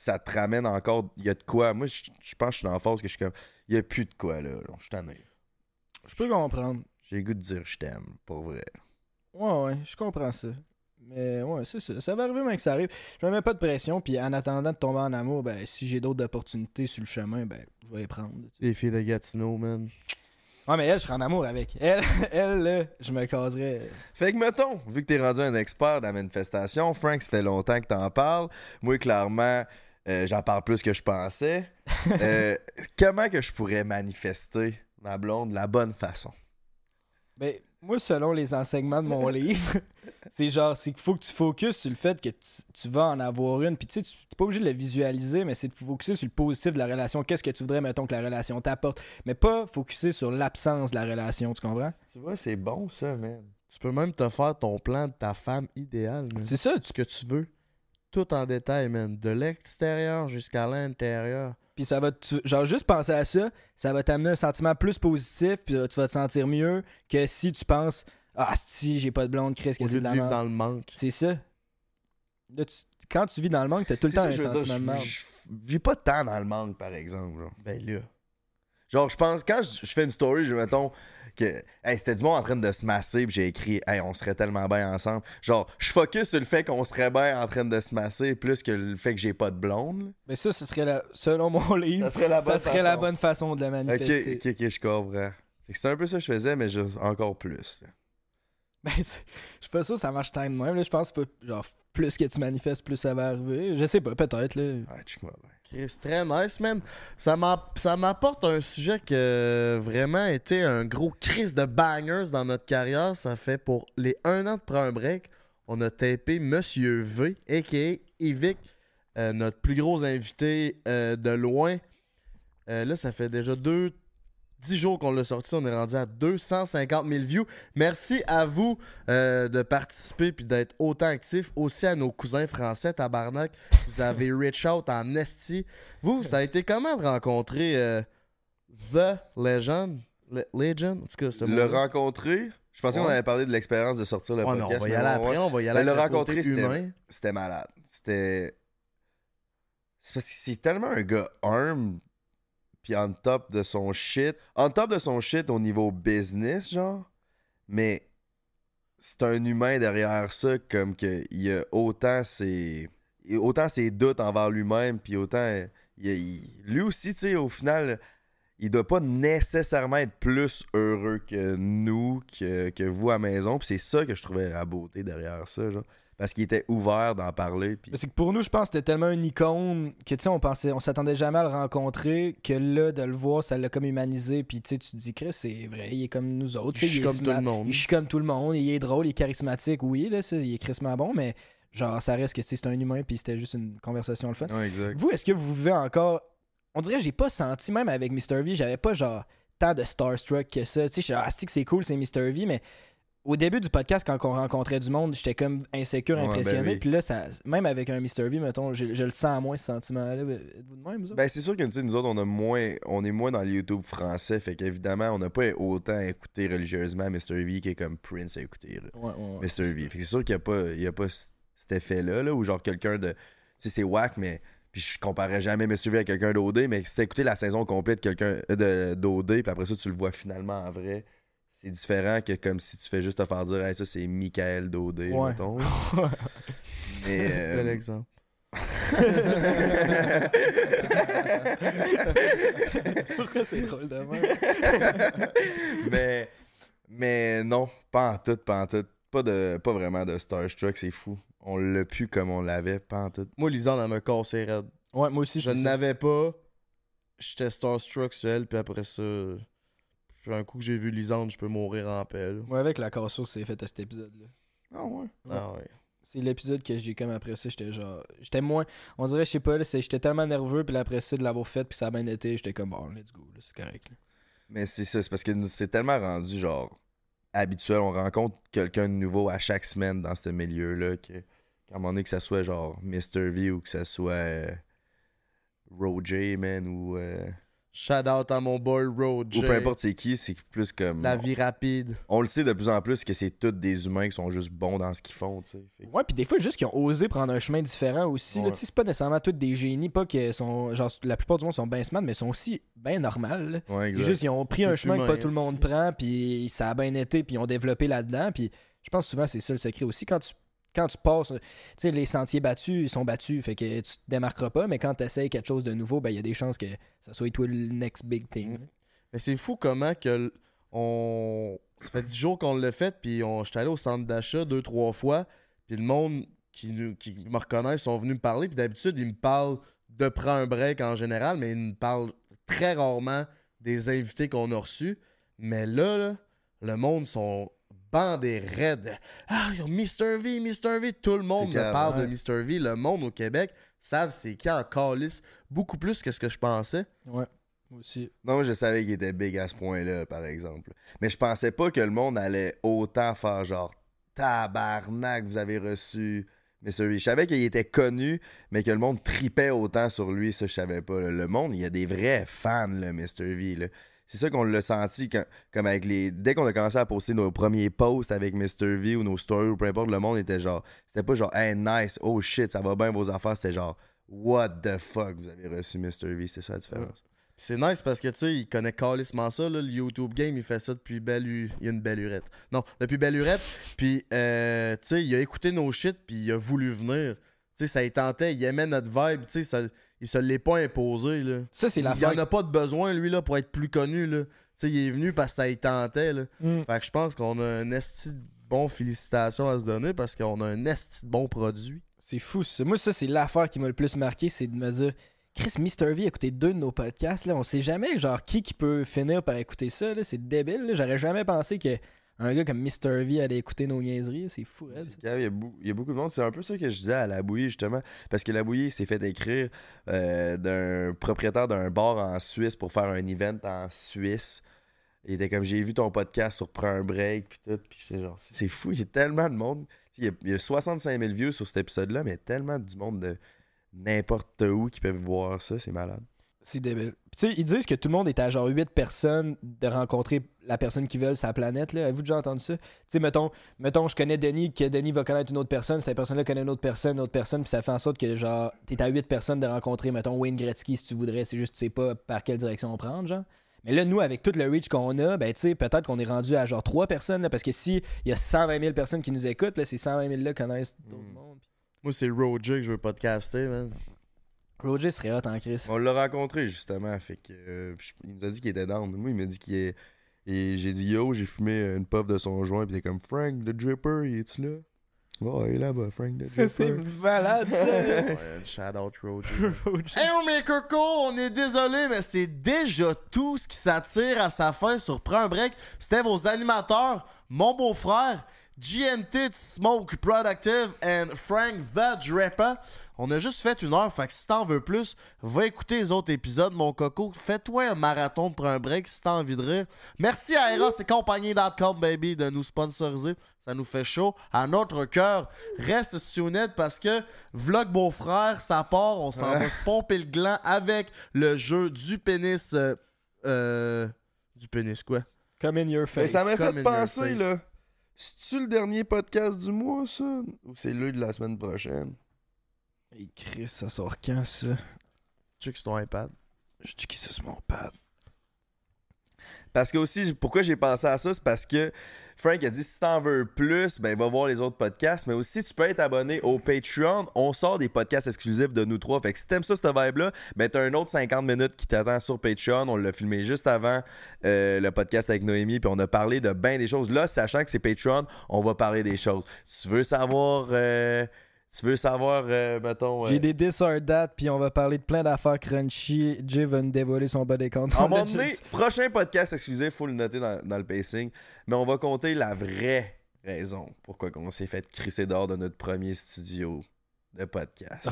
ça te ramène encore, il y a de quoi. Moi, je je pense que je suis dans la phase que je suis comme, il y a plus de quoi, là. Je suis tanné. Je peux comprendre. J'ai le goût de dire je t'aime, pour vrai. Ouais, ouais, je comprends ça. Mais ouais, c'est ça. Ça va arriver, mais que ça arrive. Je me mets pas de pression, puis en attendant de tomber en amour, ben, si j'ai d'autres opportunités sur le chemin, ben, je vais les prendre. tu sais. Les filles de Gatineau, man. Ouais, mais elle, je serais en amour avec. Elle, (laughs) elle, là, je me caserais. Fait que, mettons, vu que t'es rendu un expert de la manifestation, Frank, ça fait longtemps que t'en parles. Moi, clairement, euh, j'en parle plus que je pensais. Euh, (laughs) comment que je pourrais manifester ma blonde de la bonne façon? Ben, moi, selon les enseignements de mon (laughs) livre, c'est genre, c'est qu'il faut que tu focuses sur le fait que tu, tu vas en avoir une. Puis tu sais, tu t'es pas obligé de le visualiser, mais c'est de focuser sur le positif de la relation. Qu'est-ce que tu voudrais, mettons, que la relation t'apporte? Mais pas focuser sur l'absence de la relation, tu comprends? Tu vois, c'est bon, ça, man. Tu peux même te faire ton plan de ta femme idéale. C'est ça, tu Ce que tu veux. Tout en détail, man. De l'extérieur jusqu'à l'intérieur. Puis ça va te- genre juste penser à ça, ça va t'amener un sentiment plus positif, puis euh, tu vas te sentir mieux que si tu penses ah si j'ai pas de blonde, Chris, que Au c'est de la vivre dans le manque. C'est ça. Là, tu- quand tu vis dans le manque, t'as tout le temps ça un que je veux dire, sentiment de je je vis pas tant dans le manque, par exemple. genre. Ben là. Genre, je pense, quand je, je fais une story, je mettons que hey, c'était du monde en train de se masser, puis j'ai écrit, hey, on serait tellement bien ensemble. Genre, je focus sur le fait qu'on serait bien en train de se masser plus que le fait que j'ai pas de blonde. là. Mais ça, ce serait la, selon mon livre, Ça serait la ça bonne serait la façon. bonne façon de la manifester. ok, ok, je comprends. Que c'est un peu ça que je faisais, mais je- encore plus. là. Ben, je suis pas sûr que ça marche tant de même. là. Je pense pas, genre, plus que tu manifestes, plus ça va arriver. Je sais pas, peut-être. là. Ouais, check-moi, ouais. Chris, très nice, man. Ça m'a- ça m'apporte un sujet qui a vraiment été un gros crise de bangers dans notre carrière. Ça fait pour les un an de prendre un break, on a tapé Monsieur V, a.k.a. Evic, euh, notre plus gros invité euh, de loin. Euh, là, ça fait déjà deux, 10 jours qu'on l'a sorti. On est rendu à 250 000 views. Merci à vous euh, de participer puis d'être autant actifs. Aussi à nos cousins français, tabarnak. Vous avez (laughs) reach out en esti. Vous, ça a été comment de rencontrer euh, The Legend? Le- Legend? En tout cas, ce Le rencontrer, je pensais Ouais. qu'on avait parlé de l'expérience de sortir le Ouais, mais on podcast. va y mais aller ouais, après, on va y aller Mais le avec rencontrer. C'était malade. C'était. C'est parce que c'est tellement un gars arm, puis on top de son shit. On top de son shit au niveau business, genre. Mais c'est un humain derrière ça, comme que il y a autant ses. Autant ses doutes envers lui-même, puis autant. il- lui aussi, tu sais, au final, il doit pas nécessairement être plus heureux que nous, que, que vous à maison. Puis c'est ça que je trouvais la beauté derrière ça, genre. Parce qu'il était ouvert d'en parler. Puis... C'est que pour nous, je pense que c'était tellement une icône que tu sais, on pensait, on s'attendait jamais à le rencontrer, que là, de le voir, ça l'a comme humanisé. Puis tu sais, tu te dis, Chris, c'est vrai, il est comme nous autres. Il est comme tout le monde. Il chie comme tout le monde, il est drôle, il est charismatique, oui, là, ça, il est crissement bon, mais genre, ça reste que tu sais, c'est un humain, puis c'était juste une conversation le fun. Ouais, exact. Vous, est-ce que vous vivez encore. On dirait que j'ai pas senti, même avec Mr. V, j'avais pas genre tant de starstruck que ça. Tu sais, je suis ah, c'est cool, c'est Mr. V, mais au début du podcast, quand on rencontrait du monde, j'étais comme insécure, Ouais, impressionné. ben oui. Puis là, ça, même avec un Mr. V, mettons, je, je le sens moins ce sentiment-là. Êtes-vous de même, vous autres? Ben, c'est sûr que nous autres, on, a moins, on est moins dans le YouTube français. Fait qu'évidemment, on n'a pas autant écouté religieusement Mr. V que comme Prince a écouté Ouais, ouais. Mr. V. Fait que c'est sûr qu'il n'y a pas, il y a pas cet effet-là, là, où genre quelqu'un de. Tu sais, c'est whack, mais. Puis je comparais jamais Mr. V à quelqu'un d'OD, mais si écouté la saison complète de quelqu'un euh, de- d'OD, puis après ça, tu le vois finalement en vrai. C'est différent que comme si tu fais juste te faire dire, hey, ça c'est Michael d'OD, Ouais. mettons. (laughs) Mais, euh, Bel (laughs) exemple. (laughs) Pourquoi c'est drôle de mais, mais non, pas en tout, pas en tout. Pas, de, pas vraiment de Starstruck, c'est fou. On l'a pu comme on l'avait, pas en tout. Moi, Lisande, elle me cassait raide. Ouais, moi aussi, Je c'est ça. n'avais pas. J'étais starstruck sur elle, puis après ça, un coup que j'ai vu Lisande, je peux mourir en paix. là. Moi, avec la cassure, c'est fait à cet épisode-là. Ah ouais. Ah ouais. C'est l'épisode que j'ai comme après ça, j'étais genre. J'étais moins. On dirait, je sais pas, là, c'est- j'étais tellement nerveux, puis après ça, de l'avoir fait, puis ça a bien été, j'étais comme, bon, let's go, là, c'est correct. là. Mais c'est ça, c'est parce que nous- c'est tellement rendu genre habituel. On rencontre quelqu'un de nouveau à chaque semaine dans ce milieu-là que, qu'à un moment donné, que ça soit genre Mr. V ou que ça soit euh, Roger, man, ou, euh, Shout out à mon boy Roger. ou peu importe c'est qui, c'est plus comme. La vie rapide. On le sait de plus en plus que c'est tous des humains qui sont juste bons dans ce qu'ils font, tu sais. Fait que- Ouais, puis des fois, juste qu'ils ont osé prendre un chemin différent aussi. là. Ouais. Tu sais, c'est pas nécessairement tous des génies, pas que sont. Genre, la plupart du monde sont bien smart, mais sont aussi bien normales. là. Ouais, C'est juste, ils ont pris un chemin que pas tout le monde prend, puis ça a bien été, puis ils ont développé là-dedans. Puis je pense souvent c'est ça le secret aussi. Quand tu, quand tu passes, tu sais, les sentiers battus, ils sont battus, fait que tu te démarqueras pas, mais quand tu essayes quelque chose de nouveau, ben il y a des chances que ça soit toi le next big thing. là. Mais c'est fou comment que on. Ça fait 10 jours qu'on l'a fait, puis on... j'étais allé au centre d'achat deux, trois fois, puis le monde qui, nous... qui me reconnaît sont venus me parler, puis d'habitude, ils me parlent de prendre un break en général, mais ils me parlent très rarement des invités qu'on a reçus. Mais là, là, le monde sont bandés raides. Ah, il y a Mr. V, Mr. V. Tout le monde me parle ouais. de Mr. V. Le monde au Québec savent c'est qui en calice beaucoup plus que ce que je pensais. Ouais, moi aussi. Non, je savais qu'il était big à ce point-là, par exemple. Mais je pensais pas que le monde allait autant faire genre tabarnak, vous avez reçu Mr. V. Je savais qu'il était connu, mais que le monde tripait autant sur lui, ça je savais pas. là. Le monde, il y a des vrais fans, là, Mr. V. là. C'est ça qu'on l'a senti quand- comme avec les. Dès qu'on a commencé à poster nos premiers posts avec Mr. V ou nos stories ou peu importe, le monde était genre. C'était pas genre Hey nice, oh shit, ça va bien vos affaires. C'était genre What the fuck, vous avez reçu Mr. V, c'est ça la différence. Puis c'est nice parce que, tu sais, il connaît calissement ça, là, le YouTube Game, il fait ça depuis belle... u- Il y a une belle urette. Non, depuis belle urette. Puis, euh, tu sais, il a écouté nos shit, puis il a voulu venir. Tu sais, ça y tentait, il aimait notre vibe, tu sais, ça- il se l'est pas imposé, là. Ça, c'est la Il y en a pas de besoin, lui, là, pour être plus connu, là. Tu sais, il est venu parce que ça y tentait, là. Mm. Fait que je pense qu'on a un esti bon, félicitations à se donner parce qu'on a un esti de bon produit. C'est fou, ça. Moi, ça, c'est l'affaire qui m'a le plus marqué, c'est de me dire Chris Mr. V a écouté deux de nos podcasts. Là. On sait jamais, genre, qui qui peut finir par écouter ça. C'est débile. J'aurais jamais pensé que un gars comme Mr. V allait écouter nos niaiseries. C'est fou. C'est grave, Il y, a bou- il y a beaucoup de monde. C'est un peu ça que je disais à la bouillie, justement. Parce que la bouillie s'est fait écrire euh, d'un propriétaire d'un bar en Suisse pour faire un event en Suisse. Il était comme j'ai vu ton podcast sur Prends un break, puis tout. Puis c'est genre, c'est c'est fou, il y a tellement de monde. Tu sais, Il y, a, il y a 65 000 views sur cet épisode-là, mais tellement du monde de n'importe où qui peuvent voir ça, c'est malade. C'est débile. Puis, Tu sais, ils disent que tout le monde est à genre 8 personnes de rencontrer la personne qu'ils veulent sur la planète. Là. Avez-vous déjà entendu ça? Tu sais, mettons, mettons, je connais Denis, que Denis va connaître une autre personne, cette personne-là connaît une autre personne, une autre personne, puis ça fait en sorte que, genre, t'es à 8 personnes de rencontrer, mettons, Wayne Gretzky si tu voudrais. C'est juste, tu sais pas par quelle direction prendre, genre. Mais là, nous, avec tout le reach qu'on a, ben, tu sais, peut-être qu'on est rendu à genre 3 personnes, là, parce que si il y a 120 000 personnes qui nous écoutent, là, ces 120 000-là connaissent d'autres Mm. mondes. Moi, c'est Roger que je veux podcaster, man. Roger serait hot en Chris. On l'a rencontré, justement. Fait que, euh, il nous a dit qu'il était down. Moi, il m'a dit qu'il est. Et j'ai dit yo, j'ai fumé une puff de son joint, puis il était comme Frank, le dripper, il est-tu là? Ouais, il est là-bas, Frank, (laughs) C'est dripper. malade, ça. Ouais, shout out Roger. (laughs) Roger. Hey, oh, mes cocos, on est désolé, mais c'est déjà tout ce qui s'attire à sa fin sur Prends un break. C'était vos animateurs, mon beau-frère, GNT Smoke Productive and Frank The Dripper. On a juste fait une heure, fait que si t'en veux plus, va écouter les autres épisodes, mon coco. Fais-toi un marathon de Prends un break si t'as envie de rire. Merci à Eros et compagnie.com, baby, de nous sponsoriser. Ça nous fait chaud à notre cœur. Reste tuned parce que Vlog Beau-Frère, ça part. On s'en va se pomper le gland avec le jeu du pénis. euh, euh, du pénis, quoi? Come in your Mais face. ça m'a fait penser, là. C'est-tu le dernier podcast du mois, ça? Ou c'est le de la semaine prochaine? Hey Chris, ça sort quand ça? Check sur ton iPad? Je dis qui ça sur mon pad. Parce que aussi, pourquoi j'ai pensé à ça, c'est parce que Frank a dit si t'en veux plus, ben va voir les autres podcasts. Mais aussi, tu peux être abonné au Patreon. On sort des podcasts exclusifs de nous trois. Fait que si t'aimes ça, cette vibe-là, ben t'as un autre 50 minutes qui t'attend sur Patreon. On l'a filmé juste avant euh, le podcast avec Noémie. Puis on a parlé de bien des choses. Là, sachant que c'est Patreon, on va parler des choses. Tu veux savoir. euh, tu veux savoir, euh, mettons. euh, J'ai des this or that, puis on va parler de plein d'affaires crunchy. Jay va nous dévoiler son body count. À un moment donné, prochain podcast exclusif, faut le noter dans, dans le pacing. Mais on va compter la vraie raison pourquoi on s'est fait crisser dehors de notre premier studio de podcast.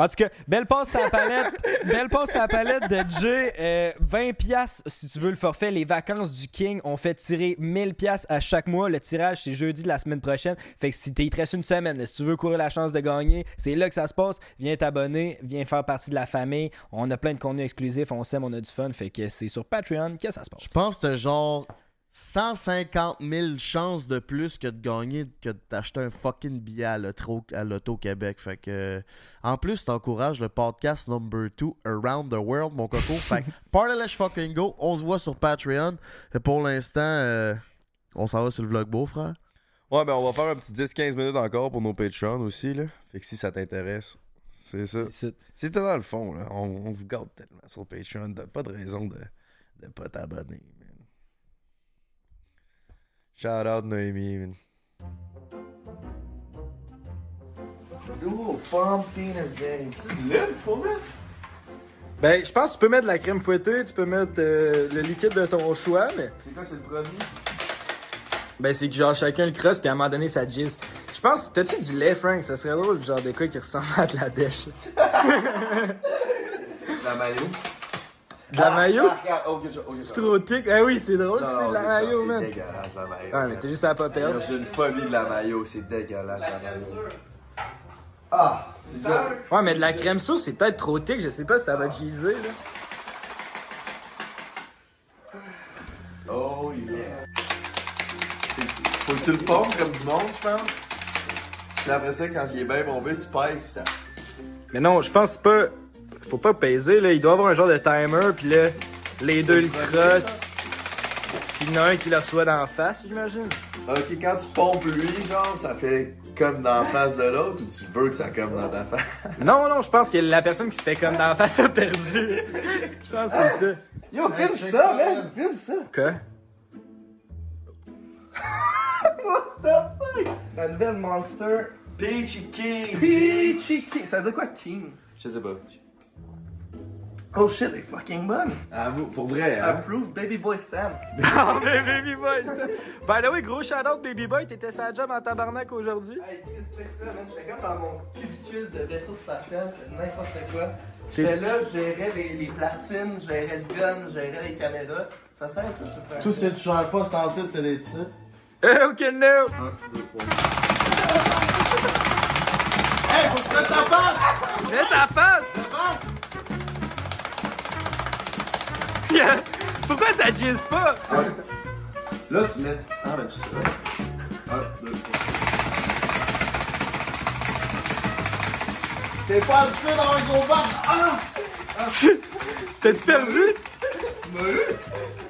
En tout cas, belle passe à la palette. (laughs) belle passe à la palette de Jay. Euh, 20 pièces si tu veux le forfait. Les vacances du King, on fait tirer 1000 pièces à chaque mois. Le tirage, c'est jeudi de la semaine prochaine. Fait que si t'es reste une semaine, là, si tu veux courir la chance de gagner, c'est là que ça se passe. Viens t'abonner, viens faire partie de la famille. On a plein de contenus exclusifs, on s'aime, on a du fun. Fait que c'est sur Patreon que ça se passe. Je pense que genre 150 000 chances de plus que de gagner que d'acheter un fucking billet à l'auto à l'Auto Québec. Fait que, en plus, t'encourages le podcast number 2 Around the World, mon coco. (laughs) fait que, fucking go. On se voit sur Patreon. Et pour l'instant, euh, on s'en va sur le vlog beau, frère. Ouais, ben on va faire un petit 10-15 minutes encore pour nos Patreons aussi. Là. Fait que si ça t'intéresse, c'est ça. C'est- C'est dans le fond, là. On, on vous garde tellement sur Patreon. T'as pas de raison de ne pas t'abonner. Shout out Noémie, man. Ben, je pense que tu peux mettre de la crème fouettée, tu peux mettre euh, le liquide de ton choix, mais. C'est quoi, c'est le premier? Ben, c'est que genre chacun le crosse, puis à un moment donné, ça gisse. Je pense, t'as-tu du lait, Frank? Ça serait drôle, genre de quoi qui ressemble à de la dèche. (laughs) La maillot. De la maillot? Ah, ok. C'est trop tic. Ah oui, c'est drôle, Non, c'est de la maillot, c'est man. dégueulasse, la maillot. Ouais, mais t'as juste à pas perdre. J'ai une phobie de la maillot, c'est dégueulasse, la maillot. Ah, c'est ça. Ouais, mais de la crème sauce, c'est peut-être trop tic, je sais pas si ça va giser, là. Oh yeah. C'est- Faut que tu le pompes comme du monde, je pense. Puis après ça, quand il est bien bombé, tu pèses, puis ça. Mais non, je pense pas. Faut pas peser, là. Il doit y avoir un genre de timer, puis là, les deux le crossent. Puis il y en a un qui le reçoit d'en face, j'imagine. Ok, quand tu pompes lui, genre, ça fait comme dans la face de l'autre, ou tu veux que ça comme dans ta face? (laughs) Non, non, je pense que la personne qui se fait comme d'en face a perdu. Je pense que c'est ça. (laughs) Yo, filme ça, man! Filme ça! Quoi? (laughs) What the fuck? La nouvelle Monster. Peachy King. Peachy King. Ça veut dire quoi, King? Je sais pas. Oh shit, elle est fucking bonne. Avoue, pour vrai, hein? Approve Baby Boy Stamp. (laughs) Ah, mais (laughs) Baby Boy, ça. By the way, gros shout-out Baby Boy, t'étais sa job en tabarnak aujourd'hui. Hey, Chris, check ça, man. J'étais comme dans mon cubicule de vaisseau spatial, c'est n'importe quoi. J'étais là, je gérais les, les platines, je gérais le gun, je gérais les caméras. Ça sert à ça, ça Tout ce que tu changes pas, c'est en site, c'est des titres. Eh, ok, no. 1, 2, 3. Hey, faut que tu mettes ta face! Mets ta face! Pourquoi ça gise pas? Là, tu mets. Ah, ben, ça. 1, 2, 3. T'es pas habitué d'avoir un gros bat! Ah! T'as-tu perdu? Tu m'as eu?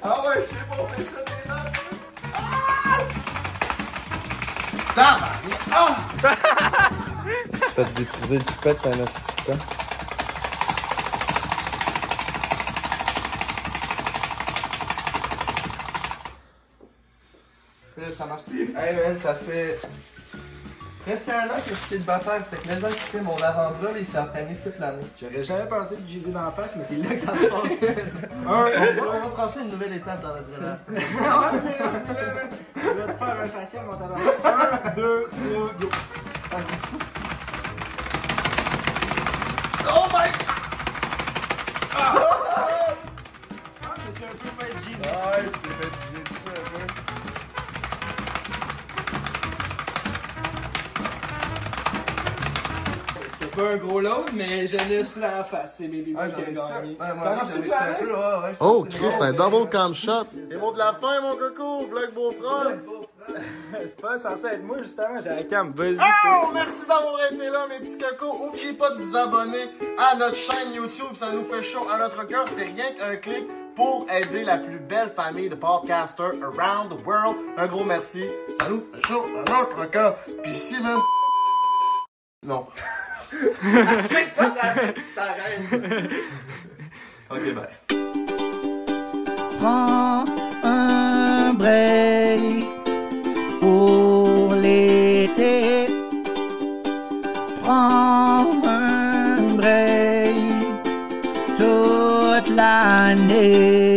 Ah ouais, je sais pas, on fait ça des notes. Ah! Ah! Tu te fais détruiser le pipette, c'est un astiquant. Là, ça marche. Hey man, ça fait presque un an que je suis célibataire. Fait que maintenant que tu sais, mon avant-bras, il s'est entraîné toute l'année. J'aurais jamais pensé de giser dans la face, mais c'est là que ça se passe. (laughs) On va, on va franchir une nouvelle étape dans notre relation. (laughs) Je vais te faire un facial, mon tabarnak. 1, 2, 3, go. Un gros load, mais je l'ai sur la face. C'est Baby Boy qui a gagné. T'en as reçu, toi, avec? Oh, Chris, un double cam shot! C'est mot de la fin, mon coco! Vlog beau-frère! C'est pas censé être moi, justement. J'ai la cam. Vas-y. Oh, merci d'avoir été là, mes petits cocos. Oubliez pas de vous abonner à notre chaîne YouTube. Ça nous fait chaud à notre cœur. C'est rien qu'un clic pour aider la plus belle famille de podcasters around the world. Un gros merci. Ça nous fait chaud à notre cœur. Puis si, man... Non. (laughs) Ok, bye. Prends un break pour l'été. Prends un break toute l'année.